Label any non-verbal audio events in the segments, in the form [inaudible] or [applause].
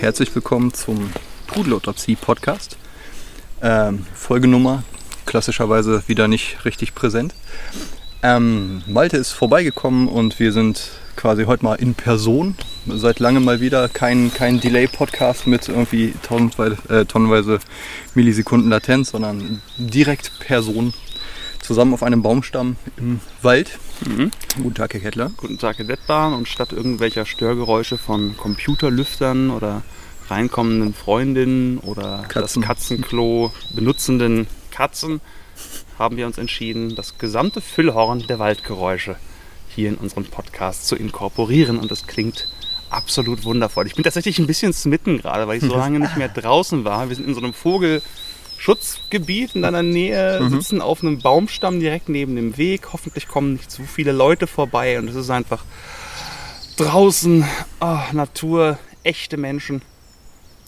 herzlich willkommen zum Pudelotopsie-Podcast. Ähm, Folgenummer, klassischerweise wieder nicht richtig präsent. Ähm, Malte ist vorbeigekommen und wir sind quasi heute mal in Person. Seit langem mal wieder kein, kein Delay-Podcast mit irgendwie tonnenweise, äh, tonnenweise Millisekunden Latenz, sondern direkt Person zusammen auf einem Baumstamm im Wald. Mhm. Guten Tag, Herr Kettler. Guten Tag, Herr Dettbahn. Und statt irgendwelcher Störgeräusche von Computerlüftern oder reinkommenden Freundinnen oder Katzen. das Katzenklo benutzenden Katzen haben wir uns entschieden, das gesamte Füllhorn der Waldgeräusche hier in unserem Podcast zu inkorporieren. Und das klingt absolut wundervoll. Ich bin tatsächlich ein bisschen smitten gerade, weil ich so lange nicht mehr draußen war. Wir sind in so einem Vogelschutzgebiet in deiner Nähe, Mhm. sitzen auf einem Baumstamm direkt neben dem Weg. Hoffentlich kommen nicht zu viele Leute vorbei und es ist einfach draußen ah, Natur, echte Menschen.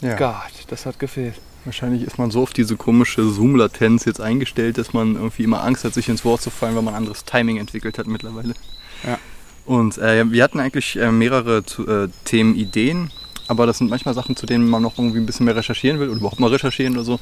Ja. Gott, das hat gefehlt. Wahrscheinlich ist man so auf diese komische Zoom-Latenz jetzt eingestellt, dass man irgendwie immer Angst hat, sich ins Wort zu fallen, weil man anderes Timing entwickelt hat mittlerweile. Ja. Und äh, wir hatten eigentlich äh, mehrere zu, äh, Themenideen, aber das sind manchmal Sachen, zu denen man noch irgendwie ein bisschen mehr recherchieren will oder überhaupt mal recherchieren oder so.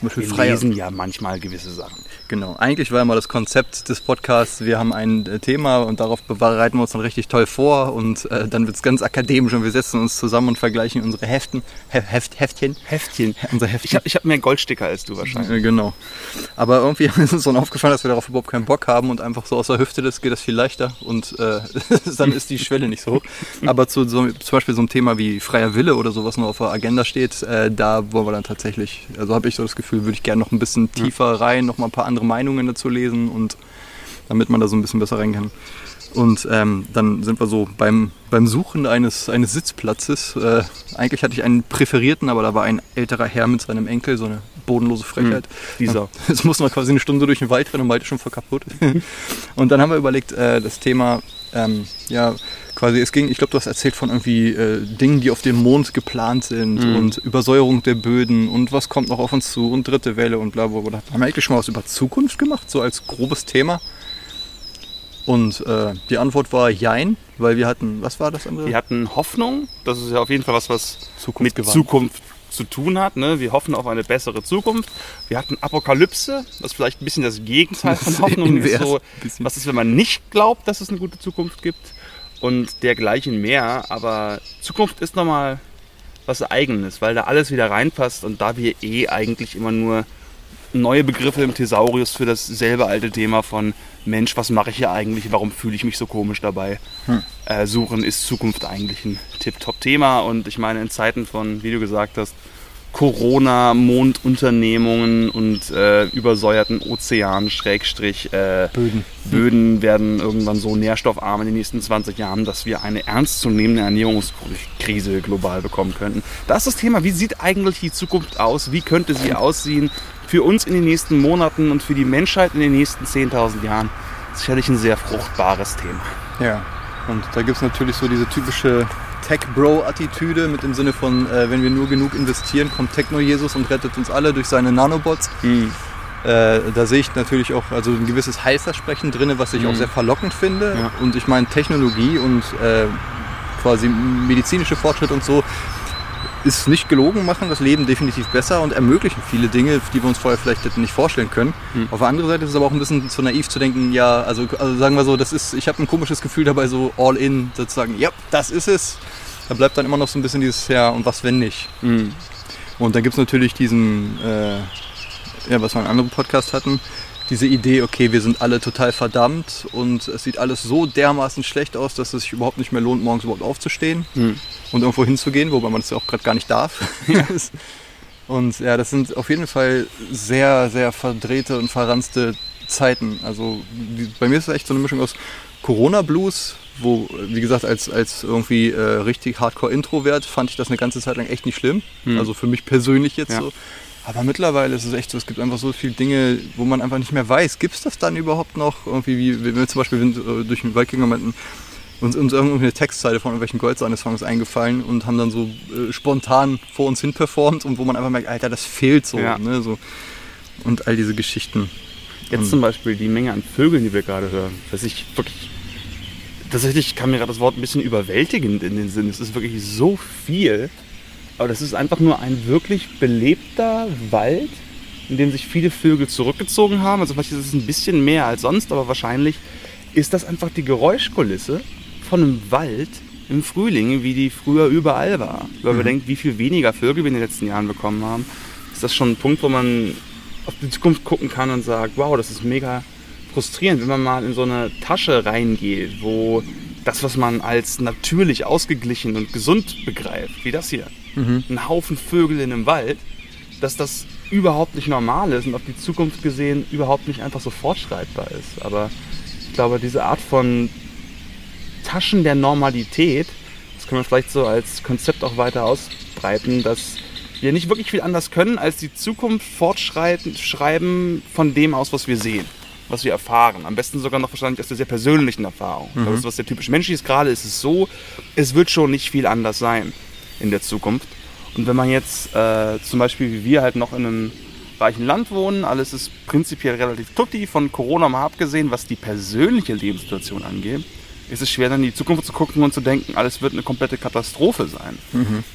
Zum Beispiel Wir freier. lesen ja manchmal gewisse Sachen. Genau. Eigentlich war mal das Konzept des Podcasts, wir haben ein äh, Thema und darauf bereiten wir uns dann richtig toll vor und äh, dann wird es ganz akademisch und wir setzen uns zusammen und vergleichen unsere Heften, He Heft, Heftchen, Heftchen. unser Heftchen. Ich habe ich hab mehr Goldsticker als du wahrscheinlich. Äh, Genau. Aber irgendwie [laughs] ist uns dann aufgefallen, dass wir darauf überhaupt keinen Bock haben und einfach so aus der Hüfte, das geht das viel leichter und äh, [laughs] dann ist die Schwelle nicht so hoch. Aber zu so, zum Beispiel so einem Thema wie freier Wille oder sowas noch auf der Agenda steht, äh, da wollen wir dann tatsächlich, also habe ich so das Gefühl, würde ich gerne noch ein bisschen tiefer rein, noch mal ein paar andere Meinungen dazu lesen und damit man da so ein bisschen besser rein kann. Und ähm, dann sind wir so beim, beim Suchen eines, eines Sitzplatzes. Äh, eigentlich hatte ich einen präferierten, aber da war ein älterer Herr mit seinem Enkel, so eine bodenlose Frechheit. Dieser. Ja, [laughs] Jetzt mussten wir quasi eine Stunde durch den Wald rennen und Malte schon voll kaputt. [laughs] und dann haben wir überlegt, äh, das Thema, ähm, ja, quasi, es ging, ich glaube, du hast erzählt von irgendwie äh, Dingen, die auf dem Mond geplant sind Mhm. und Übersäuerung der Böden und was kommt noch auf uns zu und dritte Welle und bla bla bla. Haben wir eigentlich schon mal was über Zukunft gemacht, so als grobes Thema? Und äh, die Antwort war Jein, weil wir hatten, was war das andere? Wir hatten Hoffnung. Das ist ja auf jeden Fall was, was Zukunft mit gewandt. Zukunft zu tun hat. Ne? Wir hoffen auf eine bessere Zukunft. Wir hatten Apokalypse, was vielleicht ein bisschen das Gegenteil von [laughs] Hoffnung So, was ist, wenn man nicht glaubt, dass es eine gute Zukunft gibt und dergleichen mehr. Aber Zukunft ist nochmal was Eigenes, weil da alles wieder reinpasst und da wir eh eigentlich immer nur neue Begriffe im Thesaurus für dasselbe alte Thema von Mensch, was mache ich hier eigentlich, warum fühle ich mich so komisch dabei, äh, suchen, ist Zukunft eigentlich ein Tip-Top-Thema und ich meine in Zeiten von, wie du gesagt hast, Corona, Mondunternehmungen und äh, übersäuerten Ozeanen, Schrägstrich, äh, Böden. Böden werden irgendwann so nährstoffarm in den nächsten 20 Jahren, dass wir eine ernstzunehmende Ernährungskrise global bekommen könnten. Das ist das Thema, wie sieht eigentlich die Zukunft aus? Wie könnte sie aussehen für uns in den nächsten Monaten und für die Menschheit in den nächsten 10.000 Jahren? Sicherlich ein sehr fruchtbares Thema. Ja, und da gibt es natürlich so diese typische Tech-Bro-Attitüde mit dem Sinne von, äh, wenn wir nur genug investieren, kommt Techno-Jesus und rettet uns alle durch seine Nanobots. Äh, da sehe ich natürlich auch also ein gewisses Heilversprechen drin, was ich auch sehr verlockend finde. Ja. Und ich meine, Technologie und äh, quasi medizinische Fortschritt und so ist nicht gelogen, machen das Leben definitiv besser und ermöglichen viele Dinge, die wir uns vorher vielleicht hätten nicht vorstellen können. Auf der anderen Seite ist es aber auch ein bisschen zu naiv zu denken, ja, also, also sagen wir so, das ist, ich habe ein komisches Gefühl dabei, so all in sozusagen, ja, das ist es. Da bleibt dann immer noch so ein bisschen dieses, ja, und was wenn nicht? Und dann gibt es natürlich diesen, äh, ja, was wir in einem anderen Podcast hatten, diese Idee, okay, wir sind alle total verdammt und es sieht alles so dermaßen schlecht aus, dass es sich überhaupt nicht mehr lohnt, morgens überhaupt aufzustehen und irgendwo hinzugehen, wobei man das ja auch gerade gar nicht darf. [laughs] und ja, das sind auf jeden Fall sehr, sehr verdrehte und verranzte Zeiten. Also bei mir ist es echt so eine Mischung aus Corona-Blues, wo, wie gesagt, als, als irgendwie äh, richtig Hardcore-Introvert fand ich das eine ganze Zeit lang echt nicht schlimm. Also für mich persönlich jetzt Ja. so. Aber mittlerweile ist es echt so, es gibt einfach so viele Dinge, wo man einfach nicht mehr weiß, gibt es das dann überhaupt noch? Irgendwie, wie wenn wir zum Beispiel äh, durch den Wald gegangen und uns, uns irgendwie eine Textzeile von irgendwelchen Goldsahne-Songs eingefallen und haben dann so äh, spontan vor uns hin performt und wo man einfach merkt, Alter, das fehlt so. Ja. Ne, so. Und all diese Geschichten. Jetzt zum Beispiel die Menge an Vögeln, die wir gerade hören. Dass ich wirklich. Tatsächlich kam mir gerade das Wort ein bisschen überwältigend in den Sinn. Es ist wirklich so viel. Aber das ist einfach nur ein wirklich belebter Wald, in dem sich viele Vögel zurückgezogen haben. Also vielleicht ist es ein bisschen mehr als sonst, aber wahrscheinlich ist das einfach die Geräuschkulisse von einem Wald im Frühling, wie die früher überall war. Wenn man Mhm. denkt, wie viel weniger Vögel wir in den letzten Jahren bekommen haben, ist das schon ein Punkt, wo man auf die Zukunft gucken kann und sagt, wow, das ist mega frustrierend, wenn man mal in so eine Tasche reingeht, wo das, was man als natürlich ausgeglichen und gesund begreift, wie das hier, ein Haufen Vögel in einem Wald, dass das überhaupt nicht normal ist und auf die Zukunft gesehen überhaupt nicht einfach so fortschreitbar ist. Aber ich glaube, diese Art von Taschen der Normalität, das können wir vielleicht so als Konzept auch weiter ausbreiten, dass wir nicht wirklich viel anders können, als die Zukunft fortschreiten, schreiben von dem aus, was wir sehen, was wir erfahren. Am besten sogar noch wahrscheinlich aus der sehr persönlichen Erfahrung. Glaube, das, was sehr typisch menschlich ist gerade, ist es so, es wird schon nicht viel anders sein in der Zukunft. Und wenn man jetzt äh, zum Beispiel wie wir halt noch in einem reichen Land wohnen, alles ist prinzipiell relativ tutti, von Corona mal abgesehen, was die persönliche Lebenssituation angeht, ist es schwer dann in die Zukunft zu gucken und zu denken, alles wird eine komplette Katastrophe sein.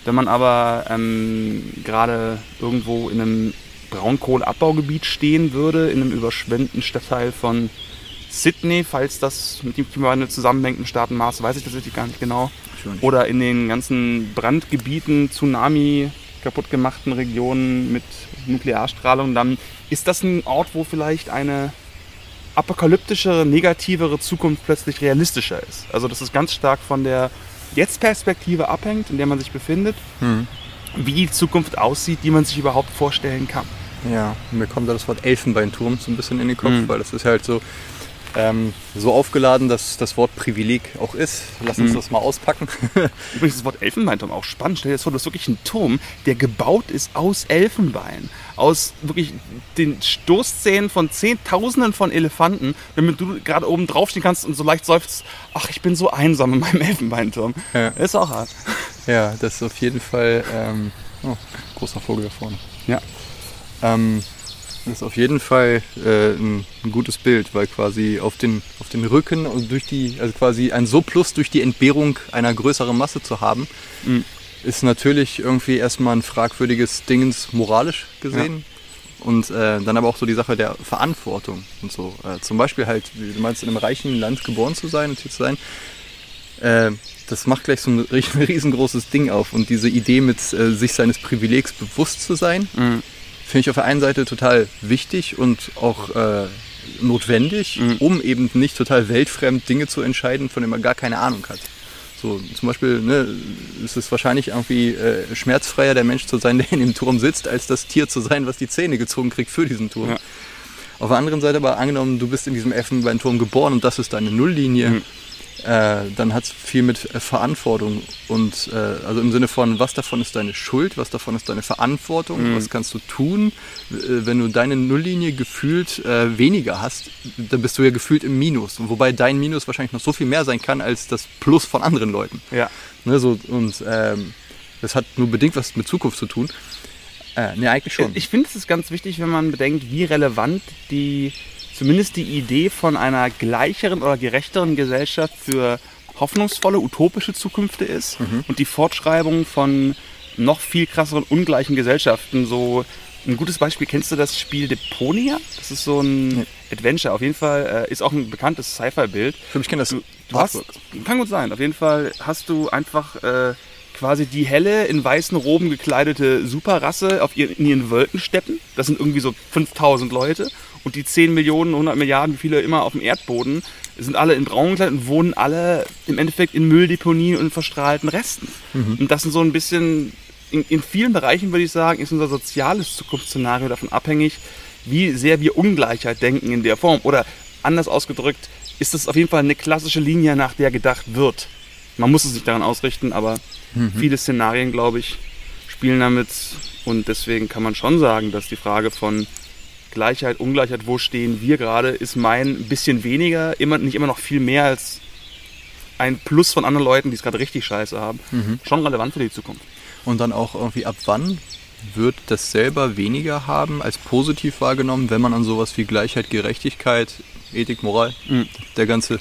Wenn man aber ähm, gerade irgendwo in einem Braunkohleabbaugebiet stehen würde, in einem überschwemmten Stadtteil von Sydney, falls das mit dem Klimawandel zusammenhängt im Staatenmaß, weiß ich tatsächlich gar nicht genau. Nicht. Oder in den ganzen Brandgebieten, Tsunami kaputt gemachten Regionen mit Nuklearstrahlung, dann ist das ein Ort, wo vielleicht eine apokalyptischere, negativere Zukunft plötzlich realistischer ist. Also dass es ganz stark von der Jetzt-Perspektive abhängt, in der man sich befindet, Mhm. wie die Zukunft aussieht, die man sich überhaupt vorstellen kann. Ja, mir kommt da das Wort Elfenbeinturm so ein bisschen in den Kopf, Mhm. weil das ist halt so, ähm, so aufgeladen, dass das Wort Privileg auch ist. Lass uns Mhm. das mal auspacken. [laughs] Übrigens das Wort Elfenbeinturm auch spannend. Stell dir das vor, du hast wirklich einen Turm, der gebaut ist aus Elfenbein. Aus wirklich den Stoßzähnen von Zehntausenden von Elefanten, damit du gerade oben draufstehen kannst und so leicht seufzt, ach, ich bin so einsam in meinem [laughs] Elfenbeinturm. Ja. Ist auch hart. [laughs] ja, das ist auf jeden Fall ähm, oh, großer Vogel da vorne. Ja. Ähm, das ist auf jeden Fall äh, ein, ein gutes Bild, weil quasi auf den, auf den Rücken und durch die, also quasi ein Surplus durch die Entbehrung einer größeren Masse zu haben, Mhm. ist natürlich irgendwie erstmal ein fragwürdiges Dingens moralisch gesehen. Und äh, dann aber auch so die Sache der Verantwortung und so. Äh, zum Beispiel halt, wie du meinst, in einem reichen Land geboren zu sein und hier zu sein. Äh, das macht gleich so ein ri- [laughs] riesengroßes Ding auf. Und diese Idee mit äh, sich seines Privilegs bewusst zu sein, Mhm. Finde ich auf der einen Seite total wichtig und auch äh, notwendig, Mhm. um eben nicht total weltfremd Dinge zu entscheiden, von denen man gar keine Ahnung hat. So, zum Beispiel ne, ist es wahrscheinlich irgendwie äh, schmerzfreier, der Mensch zu sein, [laughs] der in dem Turm sitzt, als das Tier zu sein, was die Zähne gezogen kriegt für diesen Turm. Ja. Auf der anderen Seite aber angenommen, du bist in diesem Elfenbeinturm geboren und das ist deine Nulllinie, Mhm. Äh, dann hat es viel mit äh, Verantwortung und äh, also im Sinne von, was davon ist deine Schuld, was davon ist deine Verantwortung, Mhm. was kannst du tun, äh, wenn du deine Nulllinie gefühlt äh, weniger hast, dann bist du ja gefühlt im Minus. Und wobei dein Minus wahrscheinlich noch so viel mehr sein kann als das Plus von anderen Leuten. Ja. Ne, so, und ähm, das hat nur bedingt was mit Zukunft zu tun. Äh, ne, eigentlich schon. Ich finde, es ist ganz wichtig, wenn man bedenkt, wie relevant die, zumindest die Idee von einer gleicheren oder gerechteren Gesellschaft für hoffnungsvolle, utopische Zukünfte ist und die Fortschreibung von noch viel krasseren, ungleichen Gesellschaften. So ein gutes Beispiel, kennst du das Spiel Deponia? Das ist so ein Nee. Adventure. Auf jeden Fall äh, ist auch ein bekanntes Sci-Fi-Bild. ich glaube, ich kenne das Du, du hast, kann gut sein. Auf jeden Fall hast du einfach äh, quasi die helle, in weißen Roben gekleidete Superrasse auf ihr, in ihren Wolkensteppen. Das sind irgendwie so 5000 Leute. Und die 10 Millionen, 100 Milliarden, wie viele immer auf dem Erdboden, sind alle in braun gekleidet und wohnen alle im Endeffekt in Mülldeponien und verstrahlten Resten. Und das sind so ein bisschen, in, in vielen Bereichen würde ich sagen, ist unser soziales Zukunftsszenario davon abhängig, wie sehr wir Ungleichheit denken in der Form. Oder anders ausgedrückt, ist das auf jeden Fall eine klassische Linie, nach der gedacht wird. Man muss es nicht daran ausrichten, aber viele Szenarien, glaube ich, spielen damit. Und deswegen kann man schon sagen, dass die Frage von Gleichheit, Ungleichheit, wo stehen wir gerade, ist mein ein bisschen weniger, immer, nicht immer noch viel mehr als ein Plus von anderen Leuten, die es gerade richtig scheiße haben. Schon relevant für die Zukunft. Und dann auch irgendwie ab wann wird das selber weniger haben als positiv wahrgenommen, wenn man an sowas wie Gleichheit, Gerechtigkeit, Ethik, Moral, Mhm. der ganze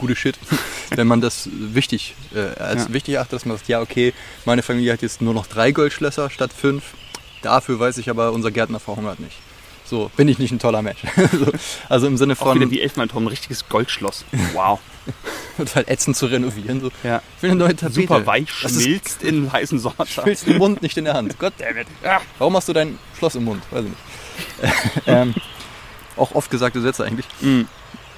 gute Shit [laughs] wenn man das wichtig, äh, als Ja. wichtig achtet, dass man sagt, ja okay, meine Familie hat jetzt nur noch drei Goldschlösser statt fünf. Dafür weiß ich aber, unser Gärtner verhungert nicht. So, bin ich nicht ein toller Mensch. [laughs] so, also im Sinne Auch wieder von, wie Elfenbeinturm, ein richtiges Goldschloss. Wow. [laughs] total ätzend zu renovieren. So. Ja. Ich will eine neue Tapete. Super weich, schmilzt in heißen Sommertag. willst den Mund nicht in der Hand. Gott damn it. Ah, warum hast du dein Schloss im Mund? Weiß ich nicht. ähm, auch oft gesagte Sätze eigentlich. Mhm.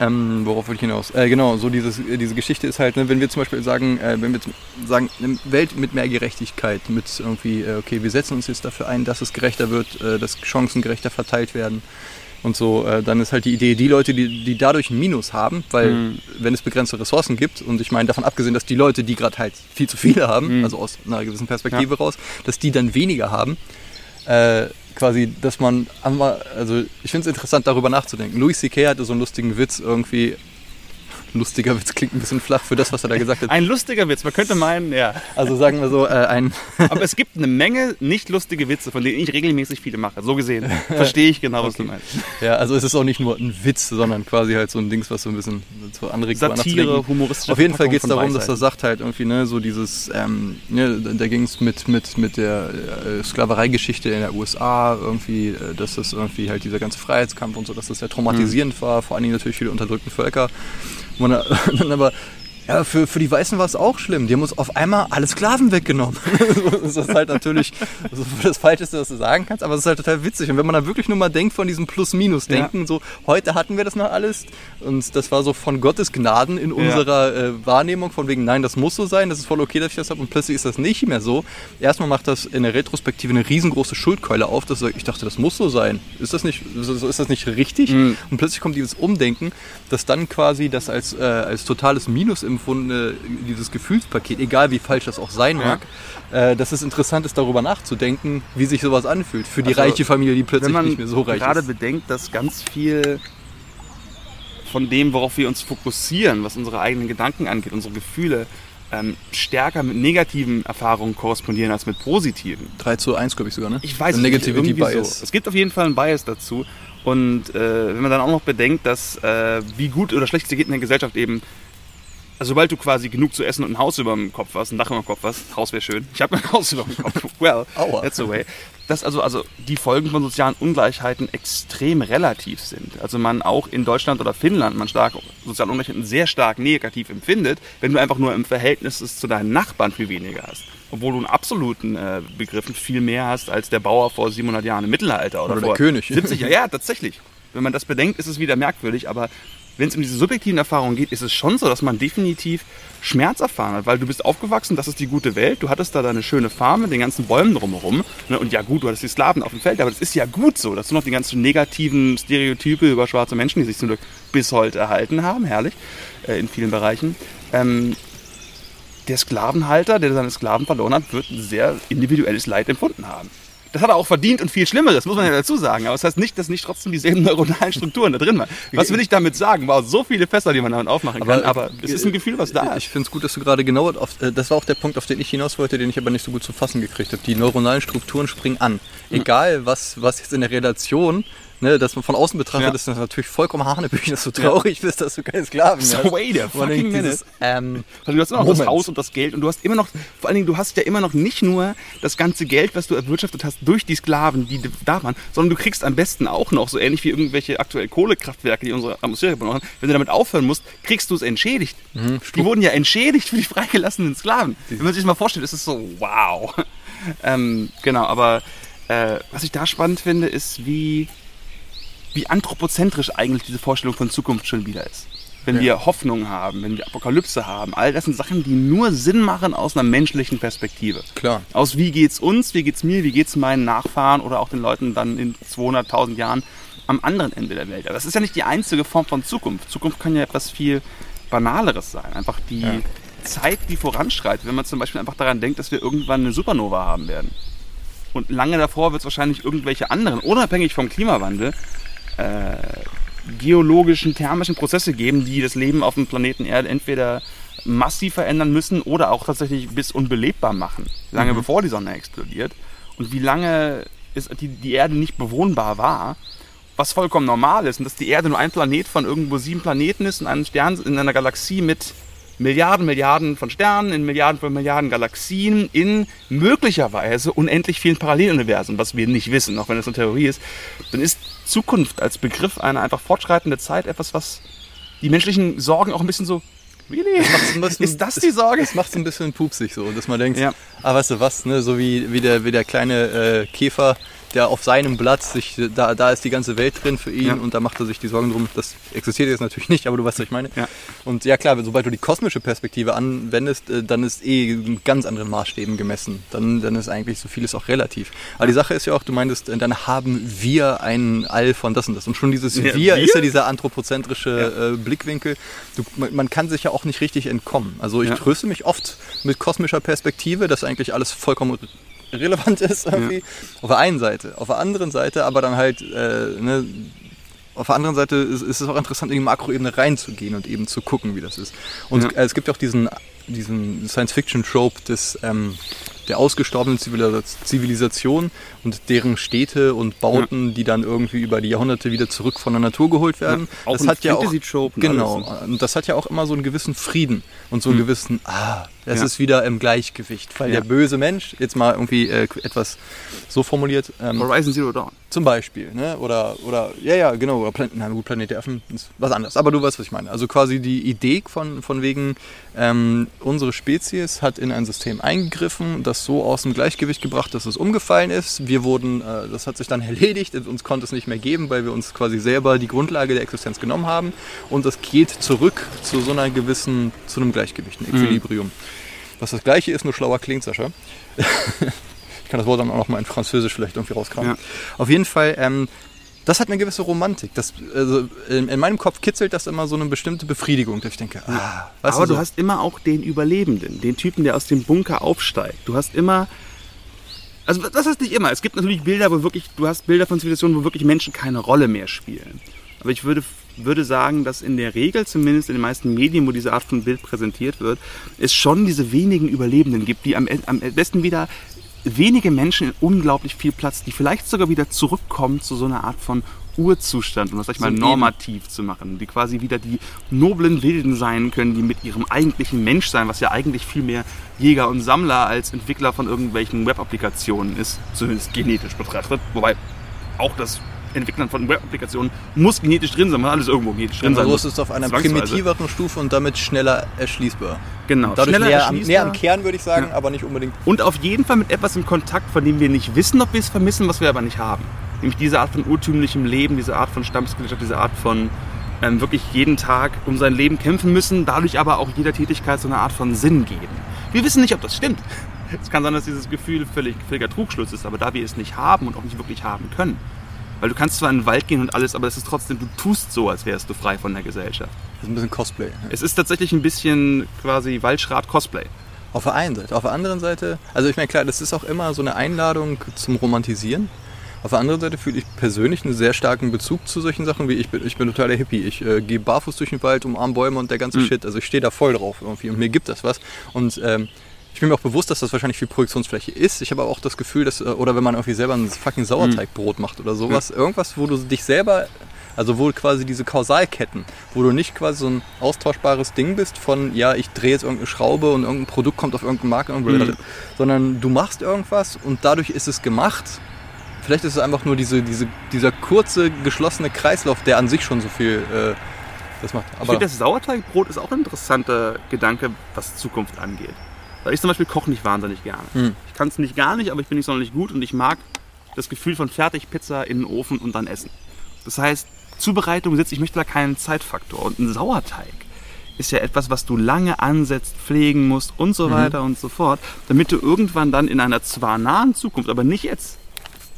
Ähm, worauf will ich hinaus? Äh, genau, so dieses, äh, diese Geschichte ist halt, ne, wenn wir zum Beispiel sagen, äh, wenn wir sagen, eine Welt mit mehr Gerechtigkeit, mit irgendwie, äh, okay, wir setzen uns jetzt dafür ein, dass es gerechter wird, äh, dass Chancen gerechter verteilt werden und so, äh, dann ist halt die Idee, die Leute, die, die dadurch ein Minus haben, weil Mhm. wenn es begrenzte Ressourcen gibt, und ich meine davon abgesehen, dass die Leute, die gerade halt viel zu viele haben, Mhm. also aus einer gewissen Perspektive raus, dass die dann weniger haben, äh, quasi, dass man also ich finde es interessant, darüber nachzudenken. Louis C.K. hatte so einen lustigen Witz irgendwie. Lustiger Witz klingt ein bisschen flach für das, was er da gesagt hat. Ein lustiger Witz, man könnte meinen, ja. Also sagen wir so, äh, ein, [laughs] Aber es gibt eine Menge nicht lustige Witze, von denen ich regelmäßig viele mache. So gesehen verstehe ich genau, was du meinst. ja, also es ist auch nicht nur ein Witz, sondern quasi halt so ein Dings, was so ein bisschen so anregt, Satire, humoristische Auf jeden Fall geht es darum, dass er sagt halt irgendwie, ne, so dieses, ähm, ne, da ging es mit, mit, mit der äh, Sklavereigeschichte in der USA irgendwie, äh, dass das irgendwie halt dieser ganze Freiheitskampf und so, dass das sehr traumatisierend Mhm. war, vor allen Dingen natürlich für die unterdrückten Völker. Und man, dann aber, ja, für, für die Weißen war es auch schlimm. Die haben uns auf einmal alle Sklaven weggenommen. [laughs] das ist halt natürlich das Falscheste, was du sagen kannst, aber es ist halt total witzig. Und wenn man da wirklich nur mal denkt von diesem Plus-Minus-Denken, so heute hatten wir das noch alles und das war so von Gottes Gnaden in unserer äh, Wahrnehmung, von wegen, nein, das muss so sein, das ist voll okay, dass ich das habe und plötzlich ist das nicht mehr so. Erstmal macht das in der Retrospektive eine riesengroße Schuldkeule auf, dass ich dachte, das muss so sein. Ist das nicht, so ist das nicht richtig? Mhm. Und plötzlich kommt dieses Umdenken, dass dann quasi das als, äh, als totales Minus empfundene, dieses Gefühlspaket, egal wie falsch das auch sein Ja. mag, äh, dass es interessant ist, darüber nachzudenken, wie sich sowas anfühlt. Für die Also, reiche Familie, die plötzlich Wenn man nicht mehr so reich gerade ist. bedenkt, dass ganz viel von dem, worauf wir uns fokussieren, was unsere eigenen Gedanken angeht, unsere Gefühle, ähm, stärker mit negativen Erfahrungen korrespondieren als mit positiven. 3 zu 1, glaube ich sogar, ne? Ich weiß Negativity nicht, irgendwie Bias. So. Es gibt auf jeden Fall einen Bias dazu. Und äh, wenn man dann auch noch bedenkt, dass äh, wie gut oder schlecht es geht in der Gesellschaft eben, also sobald du quasi genug zu essen und ein Haus über dem Kopf hast, ein Dach über dem Kopf hast, Haus wäre schön, ich habe ein [laughs] Haus über dem Kopf, well, Aua. that's the way, dass also, also die Folgen von sozialen Ungleichheiten extrem relativ sind. Also man auch in Deutschland oder Finnland man stark soziale Ungleichheiten sehr stark negativ empfindet, wenn du einfach nur im Verhältnis es zu deinen Nachbarn viel weniger hast. Obwohl du in absoluten äh, Begriffen viel mehr hast als der Bauer vor 700 Jahren im Mittelalter oder, Oder der vor König. 70 Jahren. Ja, tatsächlich. Wenn man das bedenkt, ist es wieder merkwürdig, aber wenn es um diese subjektiven Erfahrungen geht, ist es schon so, dass man definitiv Schmerz erfahren hat, weil du bist aufgewachsen, das ist die gute Welt, du hattest da deine schöne Farm mit den ganzen Bäumen drumherum ne, und ja gut, du hattest die Sklaven auf dem Feld, aber das ist ja gut so, dass du noch die ganzen negativen Stereotype über schwarze Menschen, die sich zum Glück bis heute erhalten haben, herrlich, äh, in vielen Bereichen. Ähm, der Sklavenhalter, der seine Sklaven verloren hat, wird ein sehr individuelles Leid empfunden haben. Das hat er auch verdient und viel Schlimmeres, muss man ja dazu sagen. Aber das heißt nicht, dass nicht trotzdem dieselben neuronalen Strukturen da drin waren. Was will ich damit sagen? Wow, so viele Fässer, die man damit aufmachen kann. Aber es ist ein Gefühl, was da Ich ist. finde es gut, dass du gerade genau auf, äh, das war auch der Punkt, auf den ich hinaus wollte, den ich aber nicht so gut zu fassen gekriegt habe. Die neuronalen Strukturen springen an. Egal, was, was jetzt in der Relation, ne, dass man von außen betrachtet, Ja. ist das natürlich vollkommen Hanebüchen, dass du traurig bist, dass du keine Sklaven So, hast. wait a fucking denkt, dieses, ähm, du hast immer noch das Moment. Haus und das Geld und du hast immer noch, vor allen Dingen, du hast ja immer noch nicht nur das ganze Geld, was du erwirtschaftet hast durch die Sklaven, die da waren, sondern du kriegst am besten auch noch, so ähnlich wie irgendwelche aktuell Kohlekraftwerke, die unsere Atmosphäre benutzen, wenn du damit aufhören musst, kriegst du es entschädigt. die wurden ja entschädigt für die freigelassenen Sklaven. Wenn man sich das mal vorstellt, ist es so, wow. [laughs] ähm, genau, aber äh, was ich da spannend finde, ist, wie, wie anthropozentrisch eigentlich diese Vorstellung von Zukunft schon wieder ist. Wenn wir Hoffnung haben, wenn wir Apokalypse haben, all das sind Sachen, die nur Sinn machen aus einer menschlichen Perspektive. Klar. Aus wie geht's uns, wie geht's mir, wie geht's meinen Nachfahren oder auch den Leuten dann in 200.000 Jahren am anderen Ende der Welt. Aber das ist ja nicht die einzige Form von Zukunft. Zukunft kann ja etwas viel Banaleres sein. Einfach die Ja. Zeit, die voranschreitet. Wenn man zum Beispiel einfach daran denkt, dass wir irgendwann eine Supernova haben werden. Und lange davor wird es wahrscheinlich irgendwelche anderen, unabhängig vom Klimawandel, äh, geologischen, thermischen Prozesse geben, die das Leben auf dem Planeten Erde entweder massiv verändern müssen oder auch tatsächlich bis unbelebbar machen. Lange bevor die Sonne explodiert. Und wie lange ist die, die Erde nicht bewohnbar war, was vollkommen normal ist. Und dass die Erde nur ein Planet von irgendwo sieben Planeten ist in einem Stern, in einer Galaxie mit Milliarden, Milliarden von Sternen, in Milliarden von Milliarden Galaxien, in möglicherweise unendlich vielen Paralleluniversen, was wir nicht wissen, auch wenn es eine Theorie ist, dann ist Zukunft als Begriff eine einfach fortschreitende Zeit etwas, was die menschlichen Sorgen auch ein bisschen so Really? Das [laughs] bisschen, ist das die Sorge? Das macht es ein bisschen pupsig so, dass man denkt, ja. ah, weißt du was, ne, so wie, wie, der, wie der kleine äh, Käfer, der auf seinem Blatt sich, da, da ist die ganze Welt drin für ihn ja. und da macht er sich die Sorgen drum. Das existiert jetzt natürlich nicht, aber du weißt, was ich meine. Ja. Und ja klar, sobald du die kosmische Perspektive anwendest, äh, dann ist eh in ganz anderen Maßstäben gemessen. Dann, dann ist eigentlich so vieles auch relativ. Aber die Sache ist ja auch, du meintest, äh, dann haben wir ein All von das und das. Und schon dieses ja, wir, wir, ist ja dieser anthropozentrische äh, Blickwinkel. Du, man, man, kann sich ja auch nicht richtig entkommen. Also ich tröste mich oft mit kosmischer Perspektive, dass eigentlich alles vollkommen relevant ist irgendwie. Ja. Auf der einen Seite. Auf der anderen Seite aber dann halt, äh, ne, auf der anderen Seite ist, ist, es auch interessant, in die Makroebene reinzugehen und eben zu gucken, wie das ist. Und ja. äh, es gibt ja auch diesen, diesen Science-Fiction-Trope des ähm, der ausgestorbenen Zivilisation und deren Städte und Bauten, ja. die dann irgendwie über die Jahrhunderte wieder zurück von der Natur geholt werden. Ja, das hat ja auch genau und das hat ja auch immer so einen gewissen Frieden und so einen hm. gewissen ah, es ja. ist wieder im Gleichgewicht, weil der böse Mensch jetzt mal irgendwie äh, etwas so formuliert. Ähm, Horizon Zero Dawn. Zum Beispiel, ne? Oder oder ja ja genau oder Planet, nein, gut, Planet der Affen ist was anderes. Aber du weißt, was ich meine. Also quasi die Idee von von wegen ähm, unsere Spezies hat in ein System eingegriffen, das so aus dem Gleichgewicht gebracht, dass es umgefallen ist. Wir wurden, äh, das hat sich dann [laughs] erledigt, uns konnte es nicht mehr geben, weil wir uns quasi selber die Grundlage der Existenz genommen haben. Und das geht zurück zu so einer gewissen, zu einem Gleichgewicht, ein mhm. Equilibrium. Mhm. Was das gleiche ist, nur schlauer klingt, Sascha. ich kann das Wort dann auch noch mal in Französisch vielleicht irgendwie rauskramen. Ja. Auf jeden Fall, ähm, das hat eine gewisse Romantik. Das, also in, in, meinem Kopf kitzelt das immer so eine bestimmte Befriedigung, dass ich denke, ah, Aber du, so? hast immer auch den Überlebenden, den Typen, der aus dem Bunker aufsteigt. Du hast immer also das ist nicht immer. Es gibt natürlich Bilder, wo wirklich, du hast Bilder von Zivilisationen, wo wirklich Menschen keine Rolle mehr spielen. Aber ich würde, würde sagen, dass in der Regel, zumindest in den meisten Medien, wo diese Art von Bild präsentiert wird, es schon diese wenigen Überlebenden gibt, die am, am besten wieder wenige Menschen in unglaublich viel Platz, die vielleicht sogar wieder zurückkommen zu so einer Art von Urzustand, um das sag ich mal normativ zu machen, die quasi wieder die noblen Wilden sein können, die mit ihrem eigentlichen Menschsein, was ja eigentlich viel mehr Jäger und Sammler als Entwickler von irgendwelchen Web-Applikationen ist, zumindest genetisch betrachtet, wobei auch das Entwicklern von Web-Applikationen muss genetisch drin sein, weil alles irgendwo genetisch drin sein muss. ist es auf einer primitiveren Stufe und damit schneller erschließbar. Genau. Dadurch schneller näher, am, näher am Kern, würde ich sagen, ja. aber nicht unbedingt. Und auf jeden Fall mit etwas in Kontakt, von dem wir nicht wissen, ob wir es vermissen, was wir aber nicht haben. Nämlich diese Art von urtümlichem Leben, diese Art von Stammesgesellschaft, diese Art von ähm, wirklich jeden Tag um sein Leben kämpfen müssen, dadurch aber auch jeder Tätigkeit so eine Art von Sinn geben. Wir wissen nicht, ob das stimmt. [laughs] Es kann sein, dass dieses Gefühl völlig, völliger Trugschluss ist, aber da wir es nicht haben und auch nicht wirklich haben können, weil du kannst zwar in den Wald gehen und alles, aber es ist trotzdem, du tust so, als wärst du frei von der Gesellschaft. Das ist ein bisschen Cosplay. Ja. Es ist tatsächlich ein bisschen quasi Waldschrat-Cosplay. Auf der einen Seite. Auf der anderen Seite, also ich meine, klar, das ist auch immer so eine Einladung zum Romantisieren. Auf der anderen Seite fühle ich persönlich einen sehr starken Bezug zu solchen Sachen, wie ich bin, ich bin totaler Hippie. Ich äh, gehe barfuß durch den Wald, umarme Bäume und der ganze mhm. Shit. Also ich stehe da voll drauf irgendwie und mir gibt das was. Und ähm, ich bin mir auch bewusst, dass das wahrscheinlich viel Produktionsfläche ist. Ich habe aber auch das Gefühl, dass, äh, oder wenn man irgendwie selber ein fucking Sauerteigbrot macht oder sowas, ja. irgendwas, wo du dich selber, also wo quasi diese Kausalketten, wo du nicht quasi so ein austauschbares Ding bist von, ja, ich drehe jetzt irgendeine Schraube und irgendein Produkt kommt auf irgendeine Marke, mhm. sondern du machst irgendwas und dadurch ist es gemacht. Vielleicht ist es einfach nur diese, diese, dieser kurze, geschlossene Kreislauf, der an sich schon so viel äh, das macht. Aber ich finde, das Sauerteigbrot ist auch ein interessanter Gedanke, was Zukunft angeht. Weil ich zum Beispiel koche nicht wahnsinnig gerne. Hm. Ich kann es nicht gar nicht, aber ich bin nicht sonderlich gut und ich mag das Gefühl von Fertigpizza in den Ofen und dann essen. Das heißt, Zubereitung sitzt, ich möchte da keinen Zeitfaktor. Und ein Sauerteig ist ja etwas, was du lange ansetzt, pflegen musst und so mhm. weiter und so fort, damit du irgendwann dann in einer zwar nahen Zukunft, aber nicht jetzt,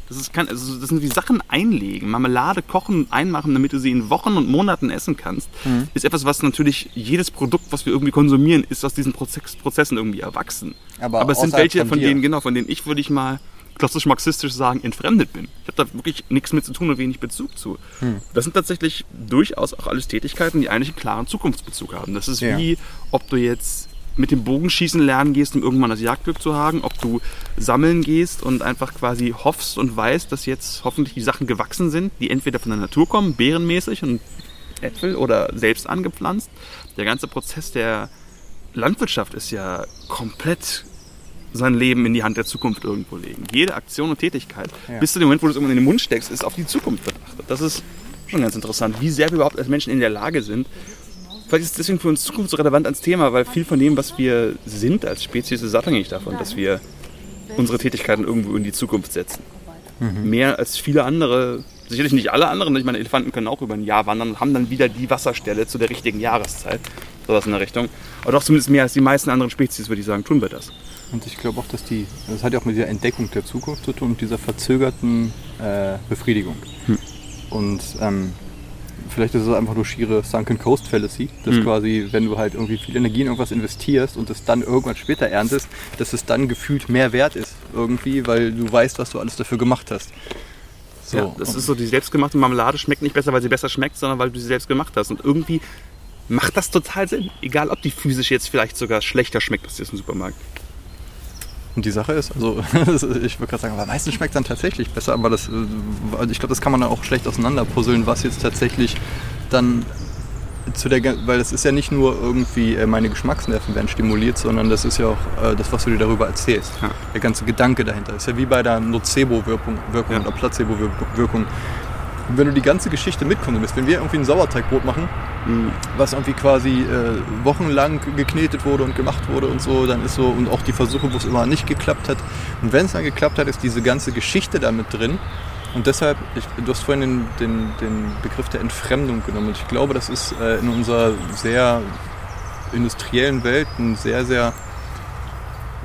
das, ist, kann, also das sind wie Sachen einlegen, Marmelade kochen und einmachen, damit du sie in Wochen und Monaten essen kannst, mhm. ist etwas, was natürlich jedes Produkt, was wir irgendwie konsumieren, ist aus diesen Prozess, Prozessen irgendwie erwachsen. Aber, Aber es sind welche von, von denen, genau, von denen ich, würde ich mal klassisch marxistisch sagen, entfremdet bin. Ich habe da wirklich nichts mit zu tun und wenig Bezug zu. Hm. Das sind tatsächlich durchaus auch alles Tätigkeiten, die eigentlich einen klaren Zukunftsbezug haben. Das ist ja. wie, ob du jetzt mit dem Bogenschießen lernen gehst, um irgendwann das Jagdglück zu haben, ob du sammeln gehst und einfach quasi hoffst und weißt, dass jetzt hoffentlich die Sachen gewachsen sind, die entweder von der Natur kommen, beerenmäßig und Äpfel oder selbst angepflanzt. Der ganze Prozess der Landwirtschaft ist ja komplett sein Leben in die Hand der Zukunft irgendwo legen. Jede Aktion und Tätigkeit, Ja. bis zu dem Moment, wo du es irgendwann in den Mund steckst, ist auf die Zukunft betrachtet. Das ist schon ganz interessant, wie sehr wir überhaupt als Menschen in der Lage sind. Vielleicht ist es deswegen für uns Zukunft so relevant als Thema, weil viel von dem, was wir sind als Spezies, ist abhängig davon, dass wir unsere Tätigkeiten irgendwo in die Zukunft setzen. Mehr als viele andere, sicherlich nicht alle anderen, ich meine, Elefanten können auch über ein Jahr wandern und haben dann wieder die Wasserstelle zu der richtigen Jahreszeit. Sowas in der Richtung. Aber doch zumindest mehr als die meisten anderen Spezies, würde ich sagen, tun wir das. Und ich glaube auch, dass die, das hat ja auch mit dieser Entdeckung der Zukunft zu tun und dieser verzögerten äh, Befriedigung. Und ähm, vielleicht ist es einfach nur schiere Sunken Coast Fallacy, dass quasi, wenn du halt irgendwie viel Energie in irgendwas investierst und es dann irgendwann später erntest, dass es dann gefühlt mehr wert ist irgendwie, weil du weißt, was du alles dafür gemacht hast. So. Ja, das ist so, die selbstgemachte Marmelade schmeckt nicht besser, weil sie besser schmeckt, sondern weil du sie selbst gemacht hast. Und irgendwie macht das total Sinn. Egal, ob die physisch jetzt vielleicht sogar schlechter schmeckt als die aus dem Supermarkt. Und die Sache ist, also [laughs] ich würde gerade sagen, aber meistens schmeckt dann tatsächlich besser, aber das, äh, ich glaube, das kann man dann auch schlecht auseinanderpuzzeln, was jetzt tatsächlich dann zu der, weil das ist ja nicht nur irgendwie äh, meine Geschmacksnerven werden stimuliert, sondern das ist ja auch äh, das, was du dir darüber erzählst. Ja. Der ganze Gedanke dahinter ist ja wie bei der Nocebo-Wirkung Wirkung Ja. oder Placebo-Wirkung. Und wenn du die ganze Geschichte mitkonsumierst, wenn wir irgendwie ein Sauerteigbrot machen, was irgendwie quasi äh, wochenlang geknetet wurde und gemacht wurde und so, dann ist so, und auch die Versuche, wo es immer nicht geklappt hat. Und wenn es dann geklappt hat, ist diese ganze Geschichte damit drin. Und deshalb, ich, du hast vorhin den, den, den Begriff der Entfremdung genommen. Und ich glaube, das ist äh, in unserer sehr industriellen Welt ein sehr, sehr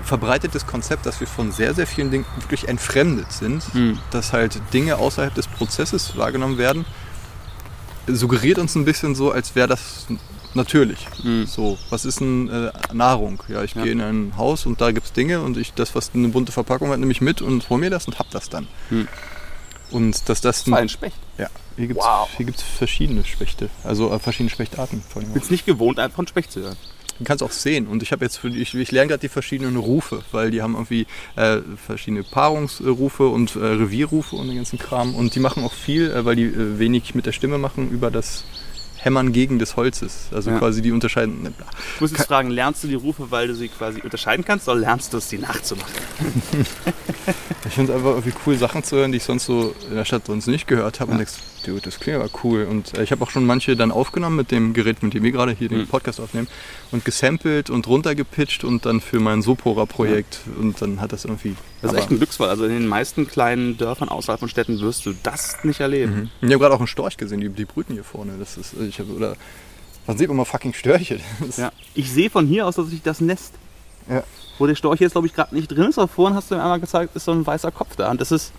verbreitetes Konzept, dass wir von sehr, sehr vielen Dingen wirklich entfremdet sind, dass halt Dinge außerhalb des Prozesses wahrgenommen werden, suggeriert uns ein bisschen so, als wäre das natürlich. So, was ist denn äh, Nahrung? Ja, ich Ja. gehe in ein Haus und da gibt es Dinge und ich das, was eine bunte Verpackung hat, nehme ich mit und hol mir das und hab das dann. Und dass das Das war ein Specht. ja, hier gibt es Wow. hier gibt's verschiedene Spechte, also äh, verschiedene Spechtarten. Vor allem Ich bin es nicht gewohnt, einfach einen Specht zu hören. Du kannst auch sehen. Und ich habe jetzt, für, ich, ich lerne gerade die verschiedenen Rufe, weil die haben irgendwie äh, verschiedene Paarungsrufe und äh, Revierrufe und den ganzen Kram. Und die machen auch viel, äh, weil die äh, wenig mit der Stimme machen, über das Hämmern gegen des Holzes. Also Ja. quasi die unterscheiden. ne, Ich muss jetzt fragen, lernst du die Rufe, weil du sie quasi unterscheiden kannst, oder lernst du es, die nachzumachen? [laughs] Ich finde es einfach irgendwie cool, Sachen zu hören, die ich sonst so in der Stadt sonst nicht gehört habe. Und denkst, dude, das klingt aber cool. Und äh, ich habe auch schon manche dann aufgenommen mit dem Gerät, mit dem wir gerade hier den Podcast aufnehmen. Und gesampelt und runtergepitcht und dann für mein Sopora-Projekt. Und dann hat das irgendwie. Das ist echt ein Glücksfall. Also in den meisten kleinen Dörfern außerhalb von Städten wirst du das nicht erleben. Ich habe gerade auch einen Storch gesehen, die, die brüten hier vorne. Das ist, ich hab, oder man sieht immer fucking Störche. [laughs] Ja. Ich sehe von hier aus tatsächlich das Nest. Ja. Wo der Storch jetzt, glaube ich, gerade nicht drin ist, aber vorhin hast du mir einmal gezeigt, ist so ein weißer Kopf da. Und das ist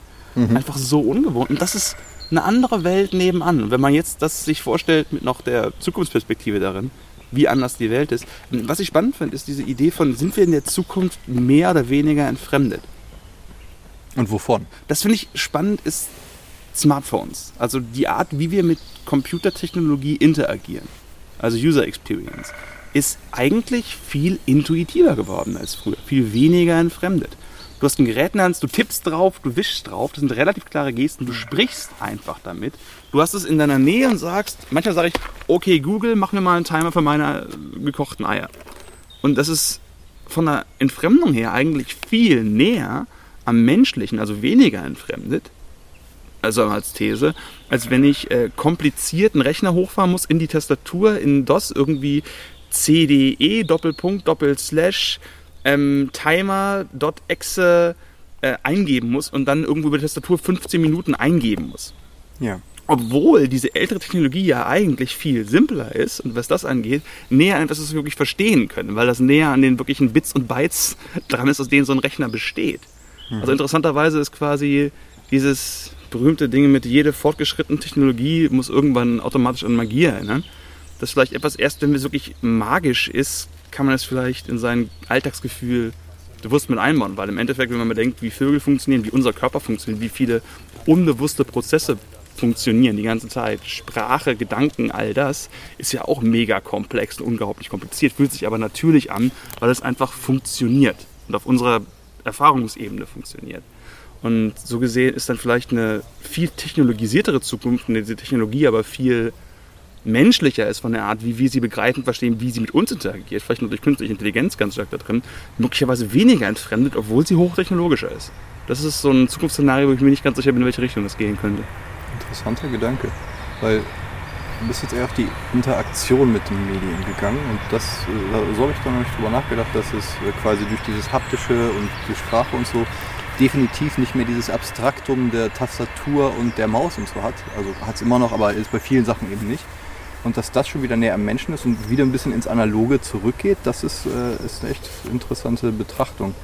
einfach so ungewohnt. Und das ist eine andere Welt nebenan. Und wenn man jetzt das sich vorstellt mit noch der Zukunftsperspektive darin, wie anders die Welt ist. Was ich spannend finde, ist diese Idee von, sind wir in der Zukunft mehr oder weniger entfremdet? Und wovon? Das finde ich spannend, ist Smartphones. Also die Art, wie wir mit Computertechnologie interagieren, also User Experience, ist eigentlich viel intuitiver geworden als früher, viel weniger entfremdet. Du hast ein Gerät in der Hand, du tippst drauf, du wischst drauf, das sind relativ klare Gesten, du sprichst einfach damit. Du hast es in deiner Nähe und sagst, manchmal sage ich, okay Google, mach mir mal einen Timer für meine äh, gekochten Eier. Und das ist von der Entfremdung her eigentlich viel näher am Menschlichen, also weniger entfremdet, also als These, als wenn ich äh, kompliziert einen Rechner hochfahren muss in die Tastatur, in DOS irgendwie CDE, Doppelpunkt, Doppelslash, ähm, Timer.exe äh, eingeben muss und dann irgendwo über die Tastatur 15 Minuten eingeben muss. Ja. Obwohl diese ältere Technologie ja eigentlich viel simpler ist und was das angeht, näher an etwas, was wir wirklich verstehen können, weil das näher an den wirklichen Bits und Bytes dran ist, aus denen so ein Rechner besteht. Also interessanterweise ist quasi dieses berühmte Ding mit jede fortgeschrittene Technologie muss irgendwann automatisch an Magie erinnern. Das vielleicht etwas erst, wenn es wirklich magisch ist, kann man es vielleicht in sein Alltagsgefühl bewusst mit einbauen, weil im Endeffekt, wenn man bedenkt, wie Vögel funktionieren, wie unser Körper funktioniert, wie viele unbewusste Prozesse funktionieren die ganze Zeit, Sprache, Gedanken, all das, ist ja auch mega komplex und unglaublich kompliziert, fühlt sich aber natürlich an, weil es einfach funktioniert und auf unserer Erfahrungsebene funktioniert. Und so gesehen ist dann vielleicht eine viel technologisiertere Zukunft, eine diese Technologie aber viel menschlicher ist von der Art, wie wir sie begreifen, verstehen, wie sie mit uns interagiert, vielleicht nur durch künstliche Intelligenz ganz stark da drin, möglicherweise weniger entfremdet, obwohl sie hochtechnologischer ist. Das ist so ein Zukunftsszenario, wo ich mir nicht ganz sicher bin, in welche Richtung es gehen könnte. Interessanter Gedanke, weil du bist jetzt eher auf die Interaktion mit den Medien gegangen und das, äh, so habe ich da noch nicht drüber nachgedacht, dass es äh, quasi durch dieses haptische und die Sprache und so definitiv nicht mehr dieses Abstraktum der Tastatur und der Maus und so hat. Also hat es immer noch, aber ist bei vielen Sachen eben nicht. Und dass das schon wieder näher am Menschen ist und wieder ein bisschen ins Analoge zurückgeht, das ist, äh, ist eine echt interessante Betrachtung.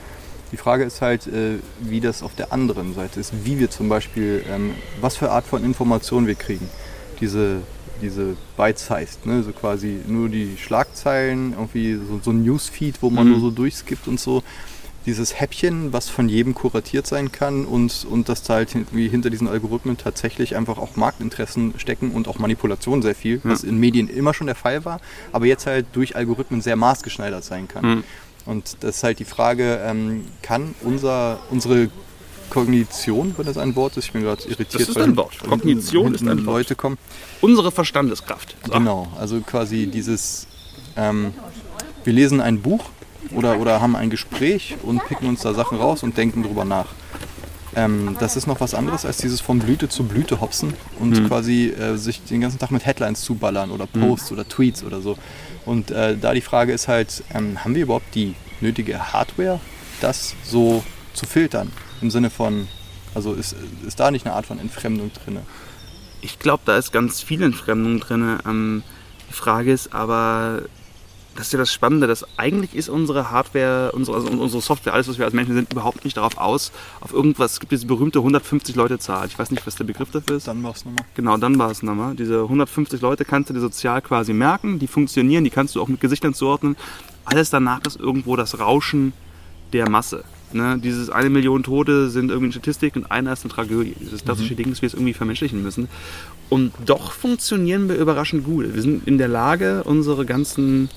Die Frage ist halt, äh, wie das auf der anderen Seite ist, wie wir zum Beispiel, ähm, was für Art von Informationen wir kriegen. Diese, diese Bite-Sized, ne? so quasi nur die Schlagzeilen, irgendwie so, so ein Newsfeed, wo man Mhm. nur so durchskippt und so. Dieses Häppchen, was von jedem kuratiert sein kann und, und dass da halt irgendwie hinter diesen Algorithmen tatsächlich einfach auch Marktinteressen stecken und auch Manipulation sehr viel, was in Medien immer schon der Fall war, aber jetzt halt durch Algorithmen sehr maßgeschneidert sein kann. Mhm. Und das ist halt die Frage, ähm, kann unser, unsere Kognition, wenn das ein Wort ist, ich bin gerade irritiert. Das ist ein Wort. Kognition ist ein Wort. Leute kommen. Unsere Verstandeskraft. So. Genau, also quasi dieses, ähm, wir lesen ein Buch oder, oder haben ein Gespräch und picken uns da Sachen raus und denken drüber nach. Ähm, das ist noch was anderes als dieses von Blüte zu Blüte hopsen und Mhm. quasi äh, sich den ganzen Tag mit Headlines zuballern oder Posts oder Tweets oder so. Und äh, da die Frage ist halt, ähm, haben wir überhaupt die nötige Hardware, das so zu filtern? Im Sinne von, also ist, ist da nicht eine Art von Entfremdung drin? Ich glaube, da ist ganz viel Entfremdung drin. Ähm, die Frage ist aber, das ist ja das Spannende, dass eigentlich ist unsere Hardware, unsere, also unsere Software, alles, was wir als Menschen sind, überhaupt nicht darauf aus, auf irgendwas. Es gibt diese berühmte 150-Leute-Zahl. Ich weiß nicht, was der Begriff dafür ist. Dann mach's nochmal. Genau, dann war es nochmal. Diese 150 Leute kannst du dir sozial quasi merken, die funktionieren, die kannst du auch mit Gesichtern zuordnen. Alles danach ist irgendwo das Rauschen der Masse. Ne? Dieses eine Million Tote sind irgendwie eine Statistik und einer ist eine Tragödie. Dieses klassische Ding, dass wir es irgendwie vermenschlichen müssen. Und doch funktionieren wir überraschend gut. Wir sind in der Lage, unsere ganzen